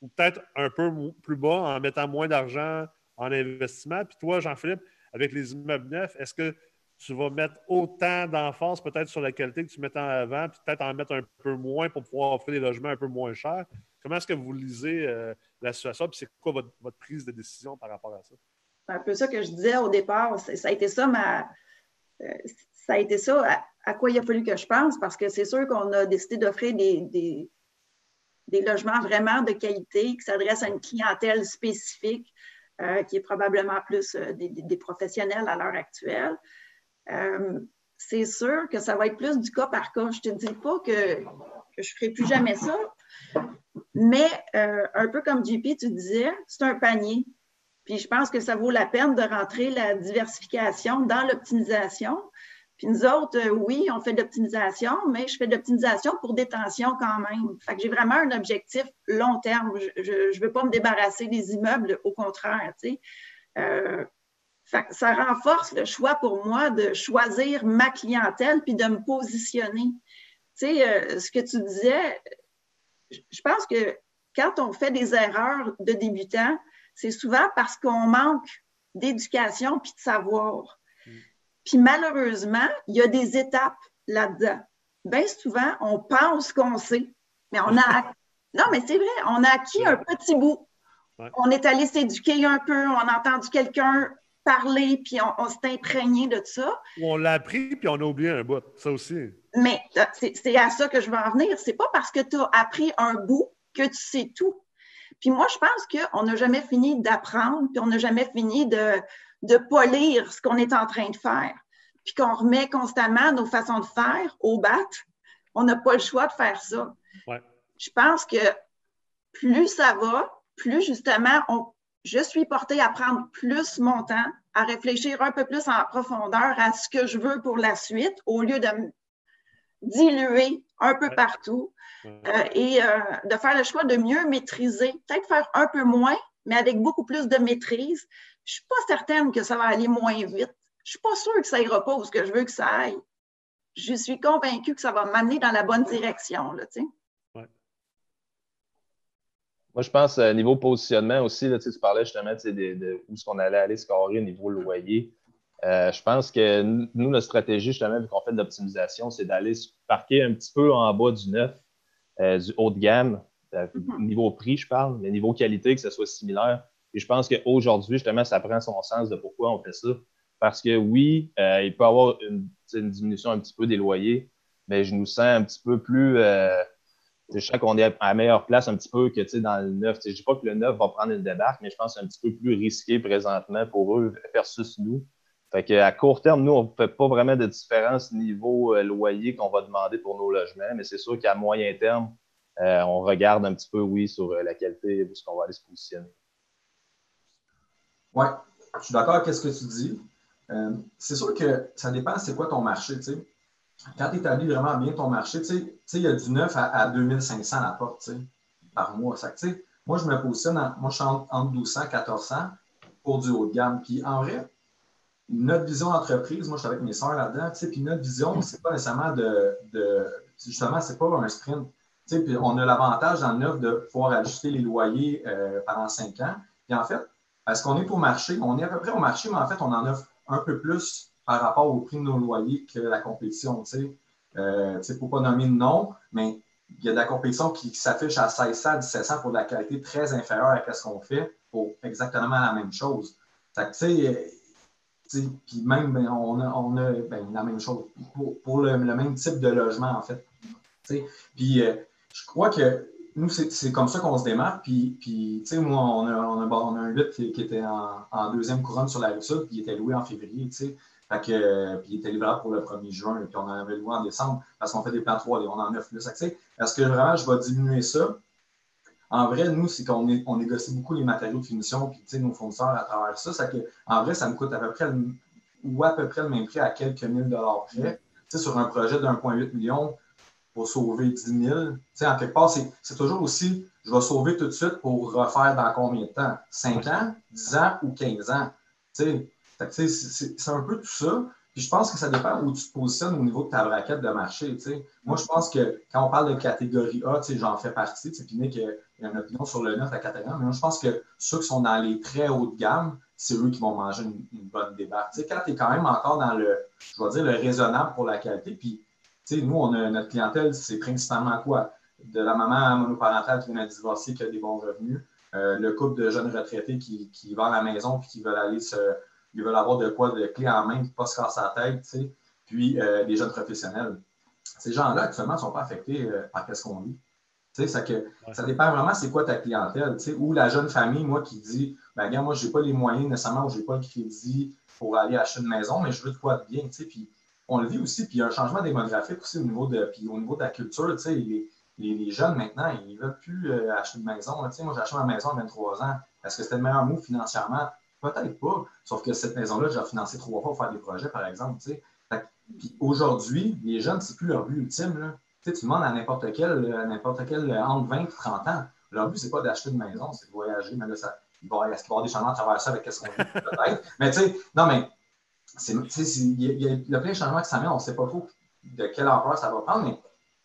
Ou peut-être un peu plus bas en mettant moins d'argent en investissement? Puis toi, Jean-Philippe, avec les immeubles neufs, est-ce que tu vas mettre autant d'emphase peut-être sur la qualité que tu mettais en avant, puis peut-être en mettre un peu moins pour pouvoir offrir des logements un peu moins chers? Comment est-ce que vous lisez euh, la situation, puis c'est quoi votre, prise de décision par rapport à ça? C'est un peu ça que je disais au départ. Ça a été ça ma. Euh, ça a été ça à, quoi il a fallu que je pense, parce que c'est sûr qu'on a décidé d'offrir des, des, logements vraiment de qualité qui s'adressent à une clientèle spécifique, euh, qui est probablement plus des, professionnels à l'heure actuelle. Euh, c'est sûr que ça va être plus du cas par cas. Je ne te dis pas que, je ne ferai plus jamais ça, mais euh, un peu comme JP, tu disais, c'est un panier. Puis je pense que ça vaut la peine de rentrer la diversification dans l'optimisation. Puis nous autres, euh, oui, on fait de l'optimisation, mais je fais de l'optimisation pour détention quand même. Fait que j'ai vraiment un objectif long terme. Je ne veux pas me débarrasser des immeubles, au contraire. Tu sais. Euh, ça renforce le choix pour moi de choisir ma clientèle puis de me positionner. Tu sais, euh, ce que tu disais, je pense que quand on fait des erreurs de débutants, c'est souvent parce qu'on manque d'éducation puis de savoir. Puis malheureusement, il y a des étapes là-dedans. Bien souvent, on pense qu'on sait, mais on a. *laughs* Non, mais c'est vrai, on a acquis un petit bout. On est allé s'éduquer un peu, on a entendu quelqu'un parler, puis on, s'est imprégné de ça. On l'a appris, puis on a oublié un bout, ça aussi. Mais euh, c'est à ça que je veux en venir. C'est pas parce que tu as appris un bout que tu sais tout. Puis moi, je pense qu'on n'a jamais fini d'apprendre, puis on n'a jamais fini de, de polir ce qu'on est en train de faire. Puis qu'on remet constamment nos façons de faire au bat, on n'a pas le choix de faire ça. Je pense que plus ça va, plus justement, je suis portée à prendre plus mon temps, à réfléchir un peu plus en profondeur à ce que je veux pour la suite, au lieu de me diluer un peu partout euh, et euh, de faire le choix de mieux maîtriser, peut-être faire un peu moins, mais avec beaucoup plus de maîtrise. Je ne suis pas certaine que ça va aller moins vite. Je ne suis pas sûre que ça ira pas où ce que je veux que ça aille. Je suis convaincue que ça va m'amener dans la bonne direction. Là, Moi, je pense, euh, niveau positionnement aussi, là, tu parlais justement de, de où est-ce qu'on allait aller scorer au niveau loyer. Euh, je pense que nous, notre stratégie, justement, vu qu'on fait de l'optimisation, c'est d'aller se parquer un petit peu en bas du neuf, euh, du haut de gamme, euh, mm-hmm. niveau prix, je parle, mais niveau qualité, que ce soit similaire. Et je pense qu'aujourd'hui, justement, ça prend son sens de pourquoi on fait ça. Parce que oui, il peut y avoir une, diminution un petit peu des loyers, mais je nous sens un petit peu plus. je sens qu'on est à la meilleure place un petit peu que dans le neuf. Je ne dis pas que le neuf va prendre une débarque, mais je pense que c'est un petit peu plus risqué présentement pour eux versus nous. Fait qu'à court terme, nous, on ne fait pas vraiment de différence niveau euh, loyer qu'on va demander pour nos logements, mais c'est sûr qu'à moyen terme, euh, on regarde un petit peu, oui, sur euh, la qualité de ce qu'on va aller se positionner. Oui, je suis d'accord avec ce que tu dis. c'est sûr que ça dépend c'est quoi ton marché. Quand tu établis vraiment bien ton marché, il y a du 9 à, 2500 à la porte par mois. Moi, je me positionne, moi, je suis entre 1200 et 1400 pour du haut de gamme. Puis en vrai, notre vision d'entreprise, moi, je suis avec mes soeurs là-dedans, puis notre vision, c'est pas nécessairement de, de justement, c'est pas un sprint. Puis on a l'avantage dans le neuf de pouvoir ajuster les loyers euh, pendant cinq ans. Puis en fait, parce qu'on est au marché, on est à peu près au marché, mais en fait, on en offre un peu plus par rapport au prix de nos loyers que la compétition. Euh, pour pas nommer de nom, mais il y a de la compétition qui, s'affiche à 1600, 1700 pour de la qualité très inférieure à ce qu'on fait pour exactement la même chose. Fait que, puis même, ben, on a, on a ben, la même chose pour, le, même type de logement, en fait. Puis euh, je crois que nous, c'est comme ça qu'on se démarque. Puis, puis moi, on a, on, a, on a un 8 qui, était en, deuxième couronne sur la rue sud, puis il était loué en février. Fait que, puis il était livrable pour le 1er juin, puis on en avait loué en décembre parce qu'on fait des plans 3 et on en a plus. Est-ce que vraiment je vais diminuer ça? En vrai, nous, c'est qu'on on négocie beaucoup les matériaux de finition, puis nos fournisseurs à travers ça. ça que, en vrai, ça me coûte à peu près le, ou à peu près le même prix à quelques mille dollars près. sur un projet de 1,8 million pour sauver 10 000. en quelque part, c'est toujours aussi, je vais sauver tout de suite pour refaire dans combien de temps? 5 ans, 10 ans ou 15 ans? C'est un peu tout ça je pense que ça dépend où tu te positionnes au niveau de ta braquette de marché. Moi, je pense que quand on parle de catégorie A, j'en fais partie. Puis Nick a une opinion sur le 9 à catégorie mais moi, je pense que ceux qui sont dans les très hauts de gamme, c'est eux qui vont manger une, bonne débarque. quand tu es quand même encore dans le, je vais dire, le raisonnable pour la qualité, puis nous, on a notre clientèle, c'est principalement quoi? De la maman monoparentale qui vient de divorcer, qui a des bons revenus, euh, le couple de jeunes retraités qui, qui vont à la maison puis qui veulent aller se ils veulent avoir de quoi de clé en main, pas se casser la tête, tu sais. puis euh, des jeunes professionnels. Ces gens-là, actuellement, ne sont pas affectés euh, par ce qu'on vit. Tu sais, ça, que, ça dépend vraiment c'est quoi ta clientèle, tu sais, ou la jeune famille, moi, qui dit, ben, regarde, moi, je n'ai pas les moyens nécessairement, ou je n'ai pas le crédit pour aller acheter une maison, mais je veux de quoi de bien, tu sais, puis on le vit aussi, puis il y a un changement démographique aussi au niveau de, puis au niveau de la culture, tu sais, les, les, jeunes maintenant, ils ne veulent plus euh, acheter une maison. Tu sais, moi, j'ai acheté ma maison à 23 ans. Est-ce que c'était le meilleur mot financièrement? Peut-être pas. Sauf que cette maison-là, j'ai financé trois fois pour faire des projets, par exemple. Puis aujourd'hui, les jeunes, c'est plus leur but ultime. Là. Tu, sais, tu demandes à n'importe quel, à n'importe quel entre 20 et 30 ans, leur but, c'est pas d'acheter une maison, c'est de voyager. Mais là, ça, est-ce va avoir des changements à travers ça avec ce qu'on dit peut-être? Mais tu sais, non, mais il y, a plein de changements qui s'amènent, on ne sait pas trop de quelle ampleur ça va prendre, mais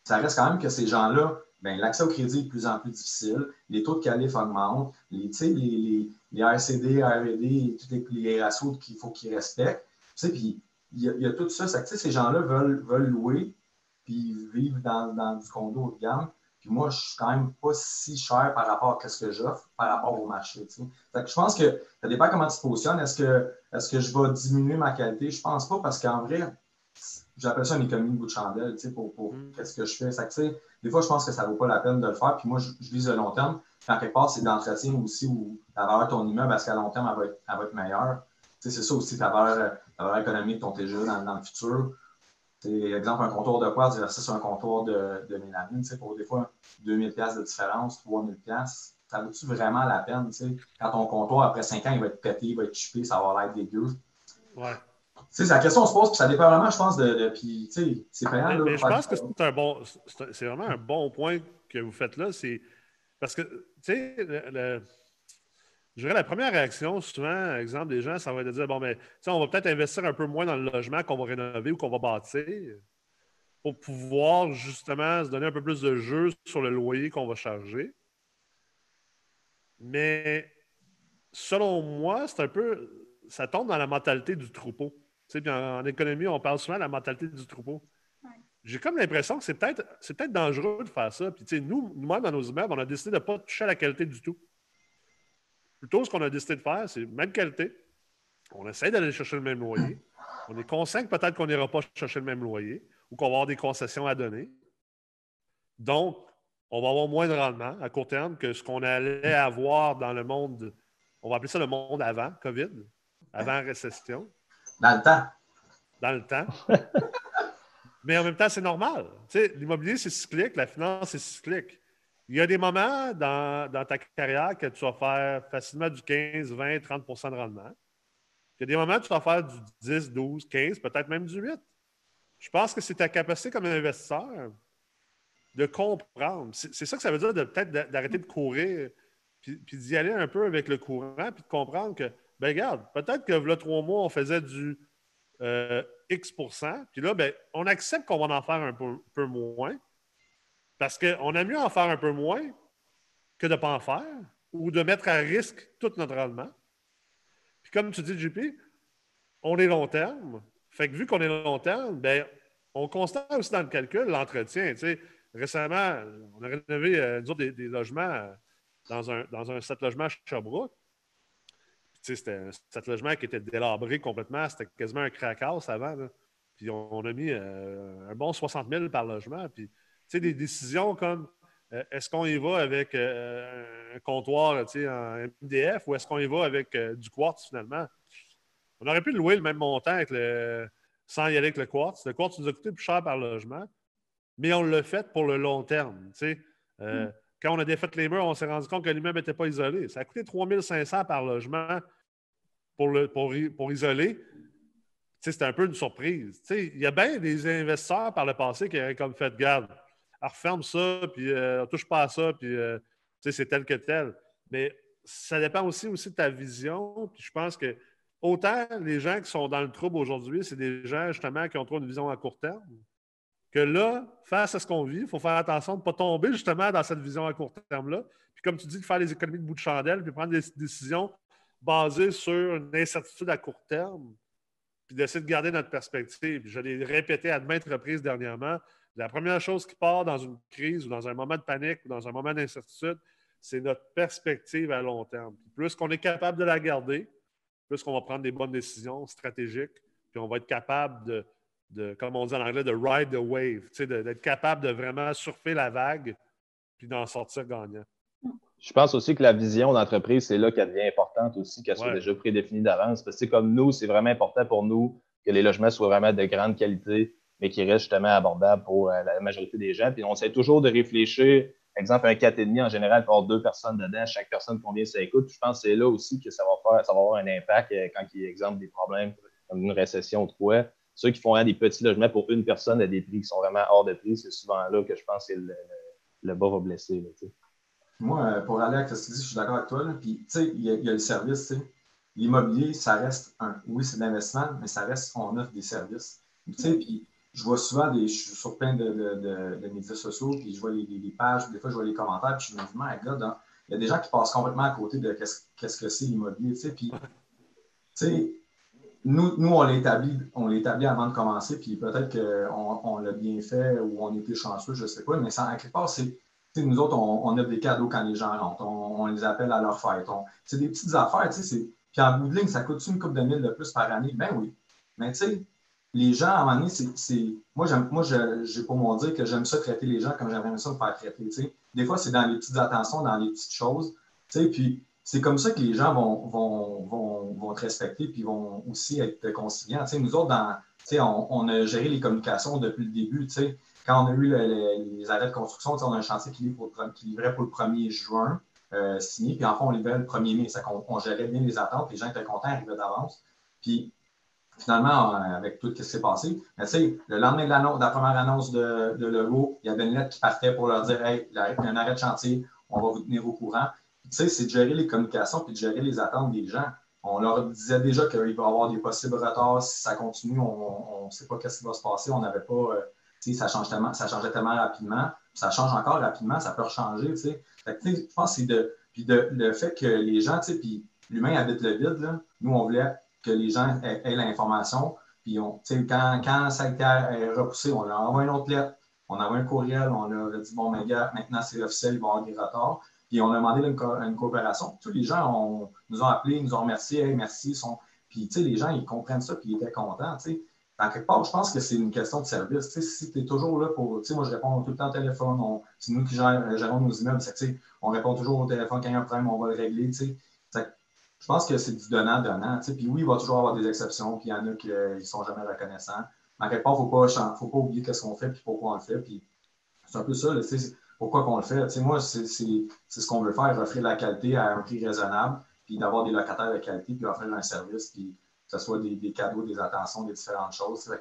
ça reste quand même que ces gens-là, ben, l'accès au crédit est de plus en plus difficile, les taux de qualif augmentent, les, les, les, RCD, RVD, tous les, les ratios qu'il faut qu'ils respectent. Il y, a tout ça. ça ces gens-là veulent, veulent louer puis vivre dans, dans, du condo haut de gamme. Puis moi, je suis quand même pas si cher par rapport à ce que j'offre, par rapport au marché. je pense que ça dépend comment tu te positionnes. Est-ce que, est que je vais diminuer ma qualité? Je pense pas parce qu'en vrai, j'appelle ça une économie de bout de chandelle pour, pour mm. qu'est-ce que je fais. Ça, des fois, je pense que ça ne vaut pas la peine de le faire. Puis moi, je, vise le long terme. Puis quelque part, c'est d'entretien aussi où la valeur de ton immeuble, parce qu'à long terme, elle va être, elle va être meilleure. C'est ça aussi ta valeur, ta valeur économique de ton TGE dans, dans le futur. C'est exemple un comptoir de quartz versus un comptoir de, de mélamine. Pour des fois, 2000 pièces de différence, 3000 pièces, ça vaut-tu vraiment la peine? Quand ton comptoir, après 5 ans, il va être pété, il va être chippé, ça va avoir l'air dégueu. Ouais. C'est la question on se pose, puis ça dépend vraiment, je pense, de. puis, c'est payant. Mais, mais je pense que c'est un bon. C'est vraiment un bon point que vous faites là. C'est parce que, tu sais, le, je dirais la première réaction, souvent, exemple, des gens, ça va être de dire bon, mais on va peut-être investir un peu moins dans le logement qu'on va rénover ou qu'on va bâtir pour pouvoir justement se donner un peu plus de jeu sur le loyer qu'on va charger. Mais selon moi, c'est un peu. Ça tombe dans la mentalité du troupeau. en, en, économie, on parle souvent de la mentalité du troupeau. J'ai comme l'impression que c'est peut-être peut dangereux de faire ça. Puis, nous, nous-mêmes, dans nos immeubles, on a décidé de ne pas toucher à la qualité du tout. Plutôt, ce qu'on a décidé de faire, c'est même qualité. On essaie d'aller chercher le même loyer. On est conscient que peut-être qu'on n'ira pas chercher le même loyer ou qu'on va avoir des concessions à donner. Donc, on va avoir moins de rendement à court terme que ce qu'on allait avoir dans le monde, on va appeler ça le monde avant COVID, avant récession. Dans le temps. Dans le temps. *laughs* Mais en même temps, c'est normal. L'immobilier, c'est cyclique, la finance, c'est cyclique. Il y a des moments dans, ta carrière que tu vas faire facilement du 15, 20, 30% de rendement. Il y a des moments où tu vas faire du 10, 12, 15, peut-être même du 8. Je pense que c'est ta capacité comme investisseur de comprendre. C'est ça que ça veut dire de peut-être d'arrêter de courir, puis, d'y aller un peu avec le courant, puis de comprendre que, ben regarde, peut-être que là, trois mois, on faisait du euh, X puis là, ben, on accepte qu'on va en faire un peu moins, parce qu'on a mieux en faire un peu moins que de ne pas en faire ou de mettre à risque tout notre rendement. Puis comme tu dis, JP, on est long terme. Fait que vu qu'on est long terme, ben, on constate aussi dans le calcul l'entretien. récemment, on a rénové euh, des, logements euh, dans un, dans un set logement à Sherbrooke. C'était un set logement qui était délabré complètement. C'était quasiment un crack-house avant. Puis on, a mis euh, un bon 60 000 par logement. Puis des décisions comme euh, est-ce qu'on y va avec euh, un comptoir en MDF ou est-ce qu'on y va avec euh, du quartz finalement? On aurait pu louer le même montant avec le, sans y aller avec le quartz. Le quartz nous a coûté plus cher par logement, mais on l'a fait pour le long terme. Mm. Quand on a défait les murs, on s'est rendu compte que l'immeuble n'était pas isolé. Ça a coûté 3500 par logement pour, le, pour, pour isoler. C'était un peu une surprise. Il y a bien des investisseurs par le passé qui avaient comme fait garde referme ça, puis euh, touche pas à ça, puis euh, c'est tel que tel. Mais ça dépend aussi, aussi de ta vision. Puis je pense que autant les gens qui sont dans le trouble aujourd'hui, c'est des gens justement qui ont trop une vision à court terme, que là, face à ce qu'on vit, il faut faire attention de ne pas tomber justement dans cette vision à court terme-là. Puis comme tu dis, de faire les économies de bout de chandelle, puis prendre des décisions basées sur une incertitude à court terme, puis d'essayer de garder notre perspective. Je l'ai répété à de maintes reprises dernièrement. La première chose qui part dans une crise ou dans un moment de panique ou dans un moment d'incertitude, c'est notre perspective à long terme. Plus qu'on est capable de la garder, plus qu'on va prendre des bonnes décisions stratégiques, puis on va être capable de, comme on dit en anglais, de ride the wave, d'être capable de vraiment surfer la vague, puis d'en sortir gagnant. Je pense aussi que la vision d'entreprise, c'est là qu'elle devient importante aussi, qu'elle soit déjà prédéfinie d'avance. Parce que comme nous, c'est vraiment important pour nous que les logements soient vraiment de grande qualité, mais qui reste justement abordable pour euh, la majorité des gens. Puis on essaie toujours de réfléchir, exemple, un 4,5 en général, pour deux personnes dedans, chaque personne combien ça écoute. je pense que c'est là aussi que ça va, faire, ça va avoir un impact euh, quand il y a, exemple, des problèmes comme une récession ou quoi. ceux qui font des petits logements pour une personne à des prix qui sont vraiment hors de prix, c'est souvent là que je pense que le, bas va blesser. Moi, euh, pour aller avec ce que tu dis, je suis d'accord avec toi. Puis, tu sais, il y, a le service. L'immobilier, ça reste un. Oui, c'est de l'investissement, mais ça reste, on offre des services. Tu sais, puis je vois souvent des. Je suis sur plein de, de, de, médias sociaux, puis je vois les, les, pages, des fois, je vois les commentaires, puis je me dis, my God, hein, il y a des gens qui passent complètement à côté de qu'est-ce que c'est l'immobilier. Tu sais, puis, tu sais, nous, nous, on l'établit, on l'établit avant de commencer, puis peut-être qu'on on, l'a bien fait ou on était chanceux, je ne sais pas, mais ça, à quelque part, c'est nous autres, on, on, a des cadeaux quand les gens rentrent. On, les appelle à leur fête. C'est des petites affaires. Puis en bout de ligne, ça coûte une coupe de mille de plus par année? Ben oui. Mais tu sais, les gens, à un moment donné, c'est. Moi, moi j'ai pour mon dire que j'aime ça traiter les gens comme j'aimerais ça me faire traiter. Des fois, c'est dans les petites attentions, dans les petites choses. Puis c'est comme ça que les gens vont, vont, vont, vont te respecter puis vont aussi être conciliants. nous autres, dans, on, on, a géré les communications depuis le début. Quand on a eu les arrêts de construction, on a un chantier qui, livrait pour le 1er juin euh, signé, puis enfin, on livrait le 1er mai. On, on, gérait bien les attentes, les gens étaient contents, arrivaient d'avance. Puis finalement, euh, avec tout ce qui s'est passé, mais, le lendemain de, la première annonce de, de Legault, il y avait une lettre qui partait pour leur dire Hey, il y a un arrêt de chantier, on va vous tenir au courant. c'est de gérer les communications puis de gérer les attentes des gens. On leur disait déjà qu'il va y avoir des possibles retards si ça continue. On ne sait pas ce qui va se passer. On n'avait pas. Euh, ça, change tellement, ça changeait tellement rapidement. Ça change encore rapidement, ça peut changer. je pense que c'est de. Le fait que les gens, puis l'humain habite le vide, nous, on voulait que les gens aient, l'information. Puis on, quand, quand ça a été euh, repoussé, on leur envoie une autre lettre, on a envoie un courriel, on leur a dit Bon, mes gars, maintenant c'est officiel, il va y avoir des retards. Puis on a demandé une, coopération. Tous les gens nous ont appelés, nous ont remercié, merci. Sont... Puis les gens, ils comprennent ça, puis ils étaient contents. sais en quelque part, je pense que c'est une question de service. si tu es toujours là pour. Moi, je réponds tout le temps au téléphone. C'est nous qui gérons nos immeubles. On répond toujours au téléphone quand il y a un problème, on va le régler. Je pense que c'est du donnant-donnant. Puis oui, il va toujours avoir des exceptions, puis il y en a qui ne sont jamais reconnaissants. Mais quelque part, il ne faut, pas oublier ce qu'on fait et pourquoi on le fait. Puis c'est un peu ça. pourquoi on le fait? moi, c'est ce qu'on veut faire, offrir la qualité à un prix raisonnable, puis d'avoir des locataires de qualité, puis offrir un service, puis que ce soit des, cadeaux, des attentions, des différentes choses.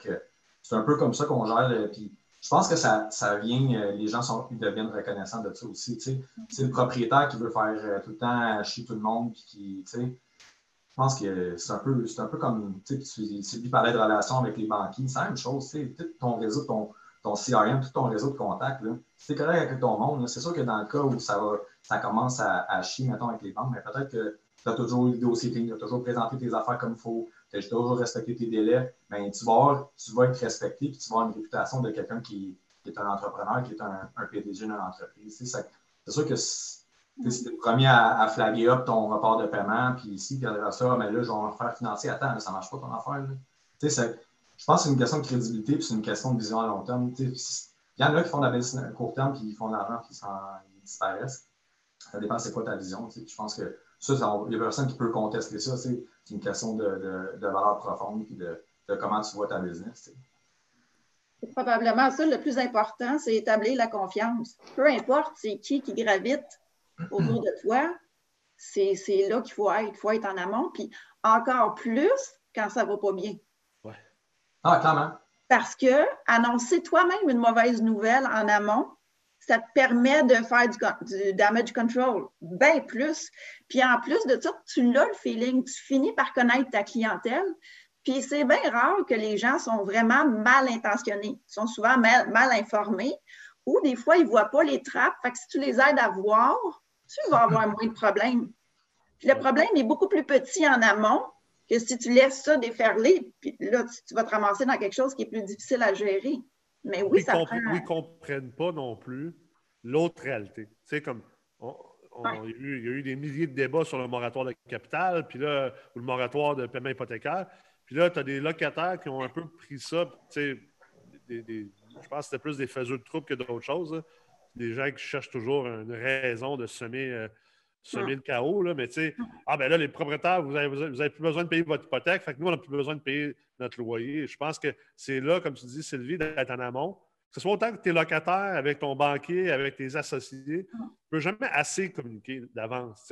C'est un peu comme ça qu'on gère. Euh, puis je pense que ça, ça vient, euh, les gens sont, deviennent reconnaissants de ça aussi. C'est le propriétaire qui veut faire euh, tout le temps chier tout le monde. Puis qui, je pense que c'est un peu, un peu comme, tu lui parlait de relations avec les banquiers, c'est la même chose. Ton réseau, ton, ton CRM, tout ton réseau de contacts, c'est correct avec ton monde. C'est sûr que dans le cas où ça, va, ça commence à, à chier, mettons, avec les banques, mais peut-être que tu as toujours eu le dossier tu as toujours présenté tes affaires comme il faut, tu as toujours respecté tes délais, ben, tu, vas, tu vas être respecté et tu vas avoir une réputation de quelqu'un qui, est un entrepreneur, qui est un, un PDG d'une entreprise. C'est sûr que es le premier à, flaguer up ton report de paiement, puis ici, puis après ça, mais là, je vais en faire financer. Attends, ça ne marche pas ton affaire. Je pense que c'est une question de crédibilité puis c'est une question de vision à long terme. Il y en a qui font de la business à court terme puis ils font de l'argent puis ils disparaissent. Ça dépend c'est quoi ta vision. Je pense que ça, il n'y a personne qui peut contester ça. C'est une question de, de, de, valeur profonde et de, de, comment tu vois ta business. C'est probablement ça le plus important, c'est établir la confiance. Peu importe c'est qui qui gravite autour de toi, c'est là qu'il faut être. Il faut être en amont, puis encore plus quand ça ne va pas bien. Ouais. Ah, clairement. Parce que annoncer toi-même une mauvaise nouvelle en amont, ça te permet de faire du, damage control, bien plus. Puis en plus de ça, tu l'as le feeling, tu finis par connaître ta clientèle. Puis c'est bien rare que les gens sont vraiment mal intentionnés. Ils sont souvent mal, informés ou des fois, ils ne voient pas les trappes. Fait que si tu les aides à voir, tu vas avoir moins de problèmes. Puis le problème est beaucoup plus petit en amont que si tu laisses ça déferler. Puis là, tu, vas te ramasser dans quelque chose qui est plus difficile à gérer. Mais oui, ça prend... ne comprennent pas non plus l'autre réalité. Tu sais, comme il, y a eu, des milliers de débats sur le moratoire de capital, puis là, ou le moratoire de paiement hypothécaire. Puis là, tu as des locataires qui ont un peu pris ça, tu sais, je pense que c'était plus des faiseux de troubles que d'autres choses. Des gens qui cherchent toujours une raison de semer, euh, semer le chaos. Là, mais tu sais, ah ben là, les propriétaires, vous n'avez plus besoin de payer votre hypothèque, fait que nous, on n'a plus besoin de payer notre loyer. Je pense que c'est là, comme tu dis, Sylvie, d'être en amont. Que ce soit autant que tes locataires, avec ton banquier, avec tes associés, tu ne peux jamais assez communiquer d'avance.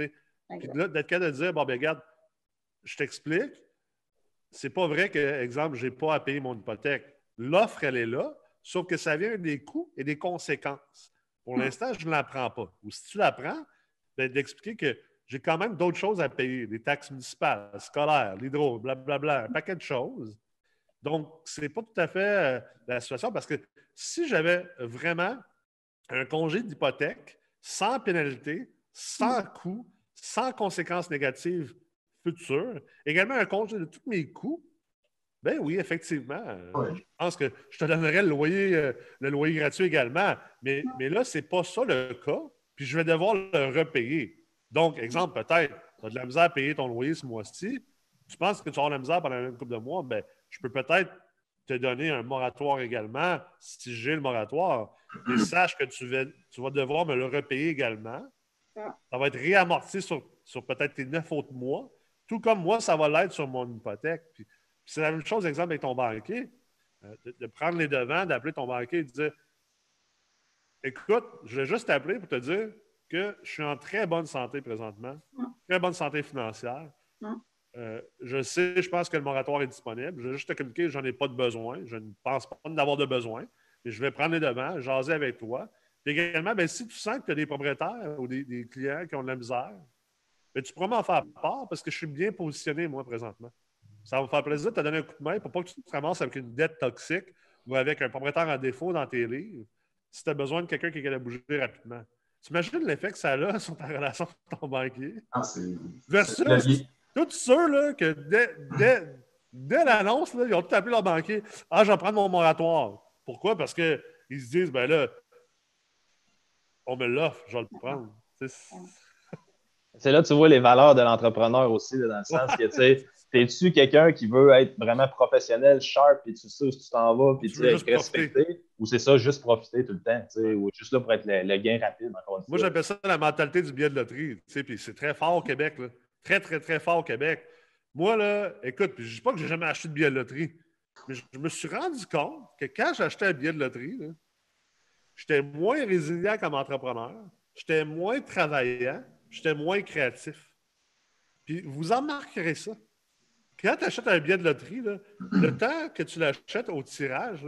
Puis là, d'être capable de dire, bon, ben regarde, je t'explique, c'est pas vrai que, exemple, je n'ai pas à payer mon hypothèque. L'offre, elle est là, sauf que ça vient des coûts et des conséquences. Pour hmm. l'instant, je ne la prends pas. Ou si tu la prends, ben, d'expliquer que j'ai quand même d'autres choses à payer, des taxes municipales, scolaires, l'hydro, blablabla, un paquet de choses. Donc, ce n'est pas tout à fait euh, la situation parce que si j'avais vraiment un congé d'hypothèque sans pénalité, sans coût, sans conséquences négatives futures, également un congé de tous mes coûts, ben oui, effectivement. Je pense que je te donnerais le loyer, euh, le loyer gratuit également. Mais, mais là, ce n'est pas ça le cas. Puis je vais devoir le repayer. Donc, exemple, peut-être, tu as de la misère à payer ton loyer ce mois-ci. Tu penses que tu avoir de la misère pendant une couple de mois, ben, je peux peut-être te donner un moratoire également si j'ai le moratoire. Mais sache que tu vas, tu vas devoir me le repayer également. Ça va être réamorti sur, sur peut-être tes neuf autres mois. Tout comme moi, ça va l'être sur mon hypothèque. Puis, c'est la même chose, exemple, avec ton banquier. Euh, de, prendre les devants, d'appeler ton banquier et de dire Écoute, je vais juste t'appeler pour te dire que je suis en très bonne santé présentement, très bonne santé financière. Euh, je sais, je pense que le moratoire est disponible. Je vais juste te communiquer, j'en ai pas de besoin. Je ne pense pas d'avoir de besoin. Mais je vais prendre les devants, jaser avec toi. Puis également, ben, si tu sens que tu as des propriétaires ou des, clients qui ont de la misère, ben, tu pourras m'en faire part parce que je suis bien positionné, moi, présentement. Ça va me faire plaisir de te donner un coup de main pour pas que tu te ramasses avec une dette toxique ou avec un propriétaire en défaut dans tes livres si tu as besoin de quelqu'un qui est capable bouger rapidement. Tu imagines l'effet que ça a sur ta relation avec ton banquier? Ah, c'est. Versus tous ceux là, que dès, dès, dès l'annonce, ils ont tout appelé leur banquier. Ah, je vais prendre mon moratoire. Pourquoi? Parce qu'ils se disent, ben là, on me l'offre, je vais le prendre. C'est là que tu vois les valeurs de l'entrepreneur aussi, dans le sens que, tu sais, T'es-tu quelqu'un qui veut être vraiment professionnel, sharp, puis tu sais où tu t'en vas, puis tu être respecté? Ou c'est ça, juste profiter tout le temps, ou juste là pour être le, gain rapide, encore Moi, j'appelle ça la mentalité du billet de loterie, puis c'est très fort au Québec, là. Très, très, très fort au Québec. Moi, là, écoute, je ne dis pas que j'ai jamais acheté de billet de loterie, mais je, me suis rendu compte que quand j'achetais un billet de loterie, j'étais moins résilient comme entrepreneur, j'étais moins travaillant, j'étais moins créatif. Puis vous en marquerez ça quand tu achètes un billet de loterie, le *clears throat* temps que tu l'achètes au tirage,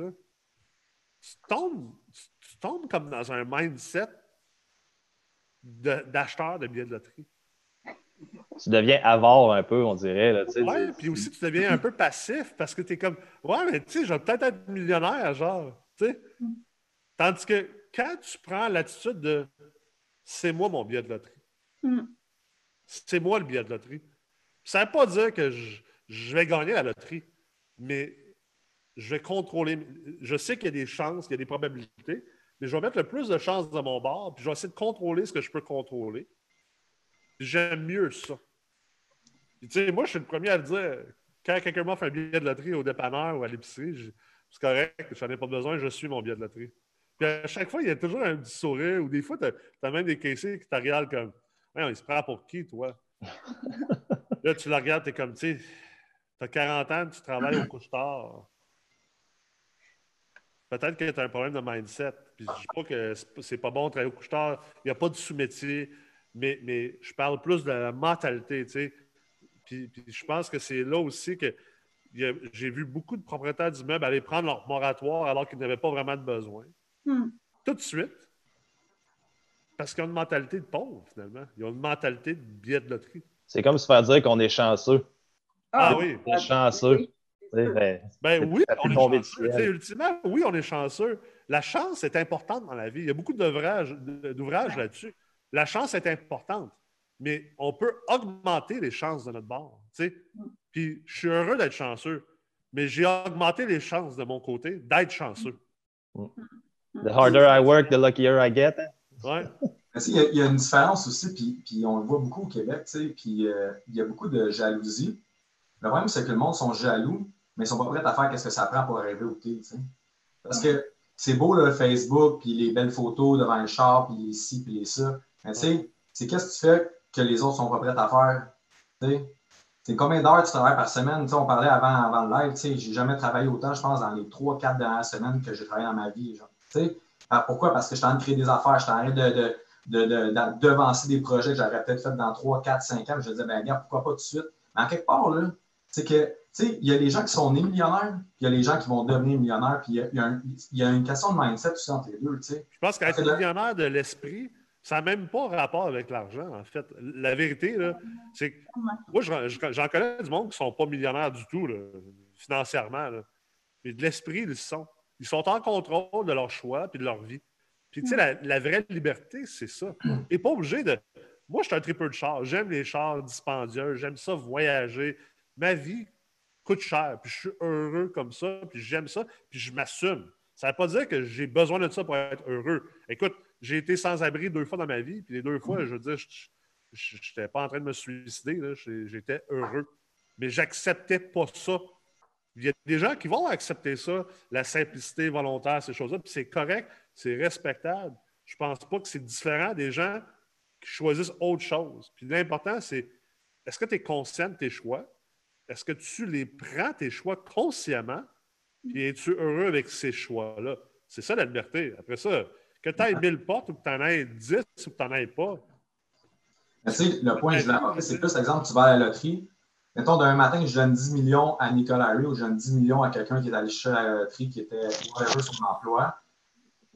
tu, tombes, tu tombes comme dans un mindset d'acheteur de, billets de loterie. Tu deviens avare un peu, on dirait. Oui, puis aussi tu deviens *clears throat* un peu passif parce que tu es comme Ouais, mais tu sais, je vais peut-être être millionnaire, genre. Tandis que quand tu prends l'attitude de c'est moi mon billet de loterie. Mm. C'est moi le billet de loterie. Ça ne veut pas dire que je, je vais gagner la loterie, mais je vais contrôler. Je sais qu'il y a des chances, qu'il y a des probabilités, mais je vais mettre le plus de chances dans mon bord, puis je vais essayer de contrôler ce que je peux contrôler. J'aime mieux ça. tu sais, moi, je suis le premier à le dire. Quand quelqu'un m'offre un billet de loterie au dépanneur ou à l'épicerie, c'est correct, je n'en ai pas besoin, je suis mon billet de loterie. Puis à chaque fois, il y a toujours un petit sourire, ou des fois, tu as, même des caissiers qui te regardent comme il se prend pour qui, toi? *laughs* Là, tu le regardes, tu es comme, tu sais, tu as 40 ans, tu travailles au couche-tard. Peut-être que tu as un problème de mindset. Puis je ne dis pas que c'est pas bon de travailler au couche-tard. Il n'y a pas de sous-métier. Mais, mais je parle plus de la mentalité, tu sais. Puis, je pense que c'est là aussi que j'ai vu beaucoup de propriétaires d'immeubles aller prendre leur moratoire alors qu'ils n'avaient pas vraiment de besoin. Hmm. Tout de suite. Parce qu'ils ont une mentalité de pauvre, finalement. Ils ont une mentalité de billet de loterie. C'est comme se faire dire qu'on est chanceux. Ah, ah oui. On est chanceux. Ben, ben oui, on est chanceux. Ultimement, oui, on est chanceux. La chance est importante dans la vie. Il y a beaucoup d'ouvrages là-dessus. La chance est importante, mais on peut augmenter les chances de notre bord. Puis je suis heureux d'être chanceux, mais j'ai augmenté les chances de mon côté d'être chanceux. The harder I work, the luckier I get. Ouais. Il y, a, une différence aussi, puis, puis, on le voit beaucoup au Québec, puis euh, il y a beaucoup de jalousie. Le problème, c'est que le monde sont jaloux, mais ils ne sont pas prêts à faire ce que ça prend pour arriver au thé. Parce que c'est beau le Facebook, puis les belles photos devant le char, puis les ci, puis les ça. Mais c'est qu'est-ce que tu fais que les autres ne sont pas prêts à faire? C'est combien d'heures tu travailles par semaine? on parlait avant, avant le live, je n'ai jamais travaillé autant, je pense, dans les 3-4 dernières semaines que j'ai travaillé dans ma vie. Genre, pourquoi? Parce que je suis en train de créer des affaires, je suis en train de, de, devancer des projets que j'aurais peut-être fait dans 3, 4, 5 ans. Je me disais, ben, regarde, pourquoi pas tout de suite? Mais en quelque part, là, c'est que, tu sais, il y a les gens qui sont nés millionnaires, puis il y a les gens qui vont devenir millionnaires, puis il y y a, une question de mindset aussi entre les deux, tu sais. Je pense qu'être millionnaire de l'esprit, ça n'a même pas rapport avec l'argent, en fait. La vérité, c'est que moi, j'en connais du monde qui ne sont pas millionnaires du tout, financièrement. Mais de l'esprit, ils sont. Ils sont en contrôle de leur choix et de leur vie. Puis, tu sais, la, vraie liberté, c'est ça. Et pas obligé de. Moi, je suis un triple de char. J'aime les chars dispendieux. J'aime ça voyager. Ma vie coûte cher. Puis, je suis heureux comme ça. Puis, j'aime ça. Puis, je m'assume. Ça ne veut pas dire que j'ai besoin de ça pour être heureux. Écoute, j'ai été sans abri deux fois dans ma vie. Puis, les deux fois, je veux dire, je n'étais pas en train de me suicider. J'étais heureux. Mais j'acceptais pas ça il y a des gens qui vont accepter ça, la simplicité volontaire, ces choses-là, puis c'est correct, c'est respectable. Je ne pense pas que c'est différent des gens qui choisissent autre chose. Puis l'important, c'est est-ce que tu es conscient de tes choix? Est-ce que tu les prends, tes choix, consciemment? Puis es-tu heureux avec ces choix-là? C'est ça la liberté. Après ça, que tu aies 1000 portes ou que tu en aies 10 ou que tu n'en aies pas. tu sais, le point que je voulais c'est plus, exemple, tu vas à la loterie, mettons, d'un matin, je donne 10 millions à Nicolas Harry ou je donne 10 millions à quelqu'un qui est allé chercher la loterie, qui était heureux sur son emploi.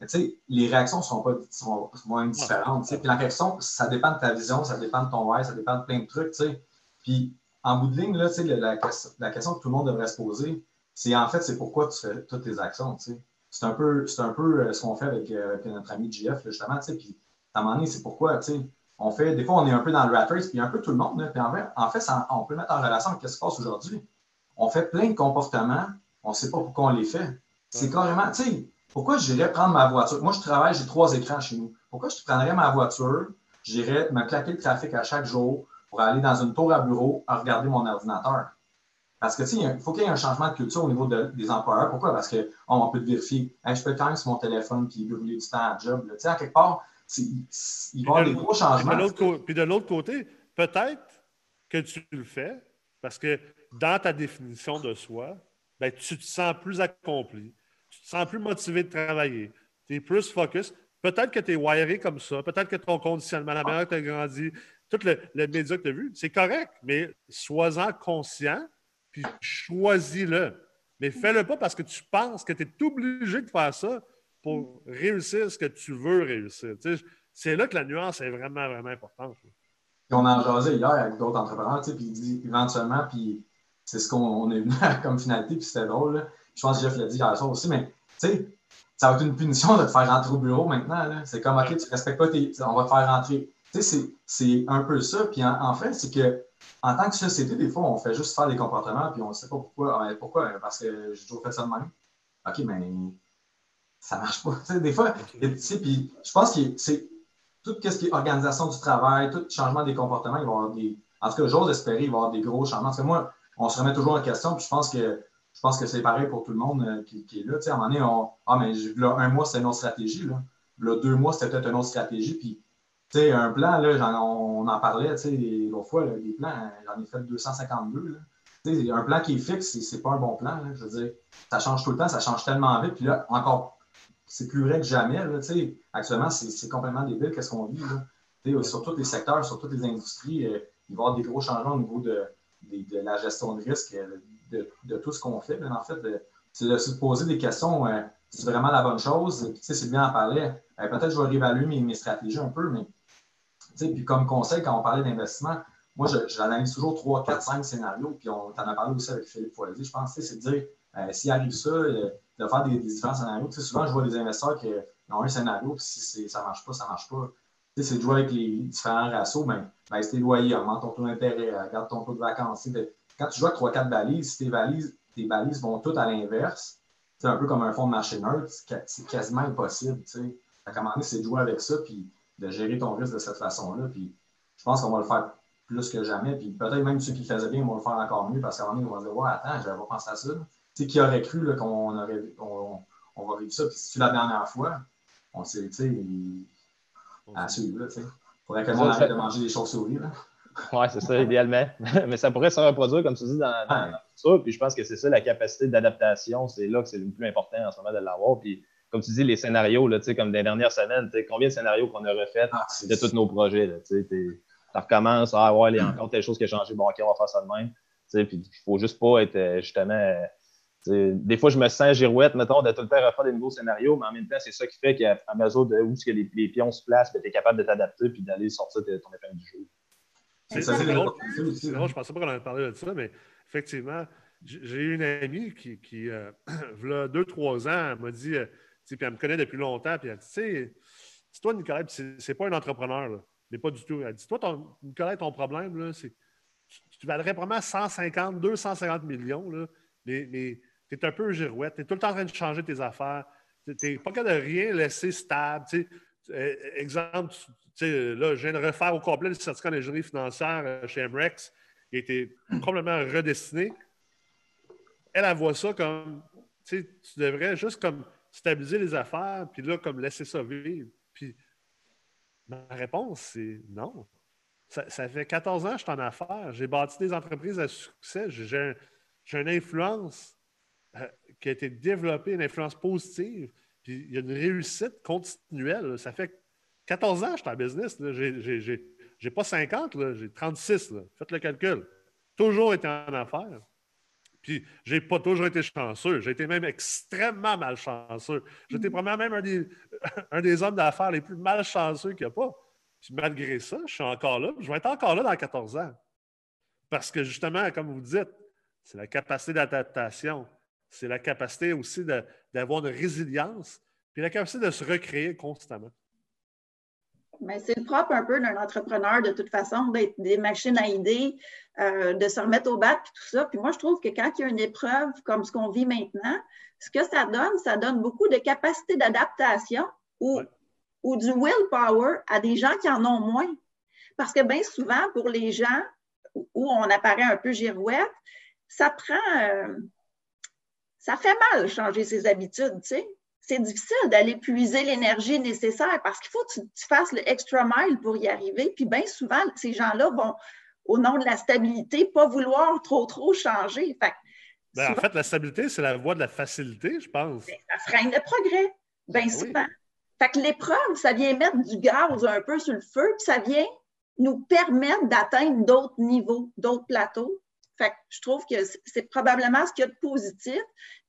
tu sais, les réactions sont, pas, sont moins différentes. Puis la réaction, ça dépend de ta vision, ça dépend de ton why, ça dépend de plein de trucs. sais. Puis en bout de ligne, là, la, la, question que tout le monde devrait se poser, c'est en fait, c'est pourquoi tu fais toutes tes actions. C'est un peu, un peu euh, ce qu'on fait avec, euh, notre ami JF, justement. Puis à un moment donné, c'est pourquoi on fait, des fois, on est un peu dans le race, puis un peu tout le monde. puis en fait, en fait on peut mettre en relation avec ce qui se passe aujourd'hui. On fait plein de comportements, on ne sait pas pourquoi on les fait. C'est carrément, tu sais, pourquoi j'irais prendre ma voiture? Moi, je travaille, j'ai trois écrans chez nous. Pourquoi je prendrais ma voiture, j'irais me claquer le trafic à chaque jour pour aller dans une tour à bureau à regarder mon ordinateur? Parce que, tu sais, il faut qu'il y ait un changement de culture au niveau des employeurs. Pourquoi? Parce qu'on on peut te vérifier. je peux quand même sur mon téléphone puis brûler du temps à job. Tu sais, à quelque part, il va y avoir des gros changements. Puis de l'autre côté, peut-être que tu le fais parce que dans ta définition de soi, ben, tu te sens plus accompli, tu te sens plus motivé de travailler, tu es plus focus. Peut-être que tu es wiré comme ça, peut-être que ton conditionnement, la manière que tu as grandi, tout le, média que tu as vu, c'est correct, mais sois-en conscient, puis choisis-le. Mais fais-le pas parce que tu penses que tu es obligé de faire ça pour réussir ce que tu veux réussir. c'est là que la nuance est vraiment, vraiment importante. on en jasé hier avec d'autres entrepreneurs, puis il dit éventuellement, puis c'est ce qu'on est venu comme finalité, puis c'était drôle. Je pense que Jeff l'a dit hier soir aussi, mais tu sais, ça va être une punition de te faire rentrer au bureau maintenant. C'est comme, OK, tu ne respectes pas tes. On va te faire rentrer. C'est un peu ça. Puis en, fait, c'est que en tant que société, des fois, on fait juste faire des comportements, puis on ne sait pas pourquoi. Pourquoi? Parce que j'ai toujours fait ça de même. OK, mais ça marche pas. *laughs* des fois, puis je pense que c'est tout ce qui est organisation du travail, tout changement des comportements, il va y avoir des. En tout cas, j'ose espérer, il va y avoir des gros changements. Parce que moi, on se remet toujours en question, puis je pense que je pense que c'est pareil pour tout le monde euh, qui, est là. à un moment donné, on, ah, mais là, un mois, c'est une autre stratégie. Là. là deux mois, c'était peut-être une autre stratégie. Puis, tu sais, un plan, là, on en parlait, tu sais, l'autre fois, des plans, j'en ai fait 252. Là. un plan qui est fixe, c'est pas un bon plan. je veux dire, ça change tout le temps, ça change tellement vite. Puis là, encore c'est plus vrai que jamais. Là, actuellement, c'est complètement débile qu'est-ce qu'on vit. Là. Sur tous les secteurs, sur toutes les industries, euh, il va y avoir des gros changements au niveau de, la gestion de risque, euh, de, tout ce qu'on fait. en fait, c'est de se poser des questions. Euh, c'est vraiment la bonne chose. C'est bien en parler. Peut-être que je vais réévaluer mes, mes, stratégies un peu, mais puis comme conseil, quand on parlait d'investissement, moi, j'analyse toujours 3, 4, 5 scénarios. Puis on t'en a parlé aussi avec Philippe Foisy, je pense. C'est de dire, s'il arrive ça, de faire des, différents scénarios. souvent, je vois des investisseurs qui ont un scénario, puis si ça ne marche pas, ça ne marche pas. c'est de jouer avec les différents ratios, ben, baisse tes loyers, augmente ton taux d'intérêt, regarde ton taux de vacances. Quand tu joues avec 3-4 balises, si tes balises, tes balises vont toutes à l'inverse, c'est un peu comme un fonds de marché neutre, c'est quasiment impossible. À un moment donné, c'est de jouer avec ça, puis de gérer ton risque de cette façon-là. Puis je pense qu'on va le faire plus que jamais. Puis peut-être même ceux qui faisaient bien vont le faire encore mieux parce qu'à un moment donné, on va se dire Ouais, attends, je n'avais pas pensé à ça qui aurait cru qu'on aurait, on, on, va vivre ça? Puis si tu la dernière fois, on sait, tu sais, à suivre, tu sais. Il faudrait que le monde arrête de manger des chauves-souris, là. Oui, c'est ça, idéalement. *laughs* Mais ça pourrait se reproduire, comme tu dis, dans, dans, Puis je pense que c'est ça, la capacité d'adaptation, c'est là que c'est le plus important en ce moment de l'avoir. Puis comme tu dis, les scénarios, là, comme des dernières semaines, combien de scénarios qu'on a refait ah, de tous nos projets. Là, tu recommences, ah ouais, il y a encore telle chose qui a changé, bon, ok, on va faire ça de même. Puis il ne faut juste pas être justement. des fois, je me sens girouette, mettons, de tout le temps refaire des nouveaux scénarios, mais en même temps, c'est ça qui fait qu'à mesure de où que les, les, pions se placent, ben, tu es capable de t'adapter puis d'aller sortir ton épingle du jeu. C'est drôle. Je ne pensais pas qu'on avait parlé de ça, mais effectivement, j'ai eu une amie qui, qui il y a deux, trois ans, m'a dit, euh, puis elle me connaît depuis longtemps, puis elle dit, tu sais, toi, Nicolas, c'est pas un entrepreneur, là, mais pas du tout. Elle dit, toi, ton, Nicolas, ton problème, là, c'est tu, valerais vraiment 150, 250 millions, là, mais, mais tu es un peu girouette, tu es tout le temps en train de changer tes affaires, tu n'es pas capable de rien laisser stable. Euh, exemple, là, je viens de refaire au complet le certificat d'ingénierie financière euh, chez MREX, qui a été *clears throat* complètement redestiné elle, elle voit ça comme, tu devrais juste comme stabiliser les affaires, puis là, comme laisser ça vivre. Puis ma réponse, c'est non. Ça, fait 14 ans que je suis en affaires. J'ai bâti des entreprises à succès. J'ai une influence euh, qui a été développée, une influence positive. Puis il y a une réussite continuelle. Ça fait 14 ans que je suis en business. J'ai pas 50, j'ai 36. Faites le calcul. Toujours été en affaires. Puis, j'ai pas toujours été chanceux. J'ai été même extrêmement malchanceux. J'étais mm. probablement même un des, *laughs* un des hommes d'affaires les plus malchanceux qu'il n'y a pas. Puis, malgré ça, je suis encore là. Je vais être encore là dans 14 ans. Parce que, justement, comme vous dites, c'est la capacité d'adaptation. C'est la capacité aussi d'avoir une résilience. Puis, la capacité de se recréer constamment. Mais c'est le propre un peu d'un entrepreneur, de toute façon, d'être des machines à idées, euh, de se remettre au bat, puis tout ça. Puis moi, je trouve que quand il y a une épreuve comme ce qu'on vit maintenant, ce que ça donne, ça donne beaucoup de capacité d'adaptation ou, ou du willpower à des gens qui en ont moins. Parce que bien souvent, pour les gens où on apparaît un peu girouette, ça prend. Euh, ça fait mal changer ses habitudes, tu sais c'est difficile d'aller puiser l'énergie nécessaire parce qu'il faut que tu, fasses le extra mile pour y arriver. Puis bien souvent, ces gens-là vont, au nom de la stabilité, pas vouloir trop, trop changer. Ben, en fait, la stabilité, c'est la voie de la facilité, je pense. Ben, ça freine le progrès, bien ben souvent. Fait que l'épreuve, ça vient mettre du gaz un peu sur le feu, puis ça vient nous permettre d'atteindre d'autres niveaux, d'autres plateaux. Fait que je trouve que c'est probablement ce qu'il y a de positif.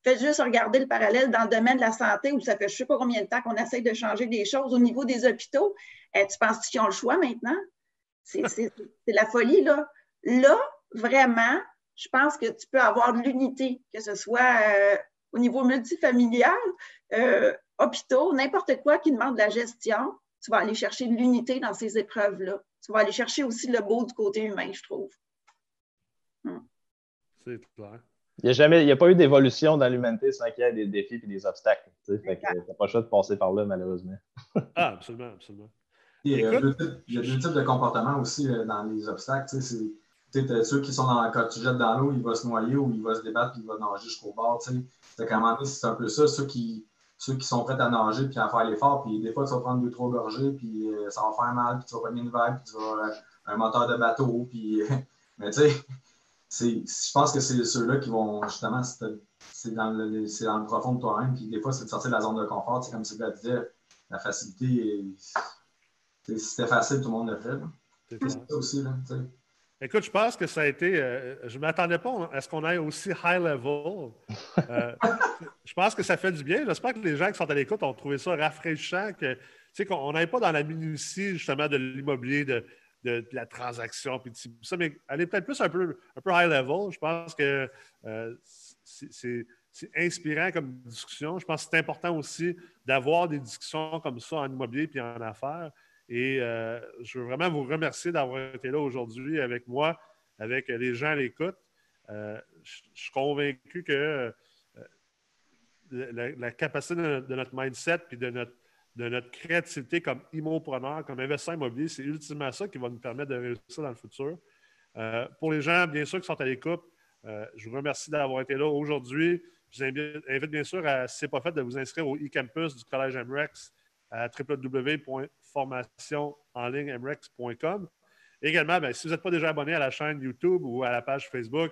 Faites juste regarder le parallèle dans le domaine de la santé où ça fait je ne sais pas combien de temps qu'on essaie de changer des choses au niveau des hôpitaux. Eh, tu penses qu'ils ont le choix maintenant? *laughs* C'est la folie, là. Là, vraiment, je pense que tu peux avoir de l'unité, que ce soit euh, au niveau multifamilial, euh, hôpitaux, n'importe quoi qui demande de la gestion. Tu vas aller chercher de l'unité dans ces épreuves-là. Tu vas aller chercher aussi le beau du côté humain, je trouve. C'est clair. Il n'y a, a pas eu d'évolution dans l'humanité sans qu'il y ait des défis et des obstacles. Tu n'as pas le choix de passer par là, malheureusement. ah, absolument, absolument. Il y a deux types de comportements aussi euh, dans les obstacles. C'est ceux qui sont dans, quand tu jettes dans l'eau, il va se noyer ou il va se débattre puis il va nager jusqu'au bord. C'est un peu ça. Ceux qui, ceux qui sont prêts à nager puis à faire l'effort, puis des fois, tu vas prendre deux, trois gorgées, puis euh, ça va faire mal, puis tu vas prendre une vague, puis tu vas avoir euh, un moteur de bateau, puis. *laughs* mais tu sais, je pense que c'est ceux-là qui vont justement, c'est dans, le, dans le profond de toi-même, puis des fois, c'est de sortir de la zone de confort. C'est comme Sylvia disait, la facilité, si c'était facile, tout le monde le fait. C'est ça aussi. Là, Écoute, je pense que ça a été. Euh, je ne m'attendais pas à ce qu'on aille aussi high level. Euh, je pense que ça fait du bien. J'espère que les gens qui sont à l'écoute ont trouvé ça rafraîchissant, que, qu'on n'aille pas dans la minutie justement de l'immobilier, de, de, la transaction, puis ça, mais elle est peut-être plus un peu, un peu high level. Je pense que euh, c'est inspirant comme discussion. Je pense que c'est important aussi d'avoir des discussions comme ça en immobilier puis en affaires. Et euh, je veux vraiment vous remercier d'avoir été là aujourd'hui avec moi, avec les gens à l'écoute. Euh, je, suis convaincu que la, capacité de, notre mindset puis de notre de notre créativité comme immopreneur, comme investisseur immobilier, c'est ultimement ça qui va nous permettre de réussir dans le futur. Euh, pour les gens, bien sûr, qui sont à l'écoute, euh, je vous remercie d'avoir été là aujourd'hui. Je vous invite, bien sûr, à, si ce n'est pas fait, de vous inscrire au e-campus du Collège MREX à www.formationenlignemrex.com. Également, ben, si vous n'êtes pas déjà abonné à la chaîne YouTube ou à la page Facebook,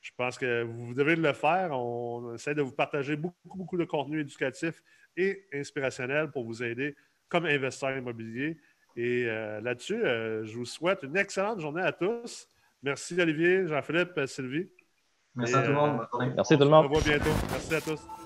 je pense que vous devez le faire. On essaie de vous partager beaucoup, beaucoup de contenu éducatif et inspirationnel pour vous aider comme investisseur immobilier. Et euh, là-dessus, euh, je vous souhaite une excellente journée à tous. Merci Olivier, Jean-Philippe, Sylvie. Merci à tout le monde. Merci tout le monde. On se revoit bientôt. Merci à tous.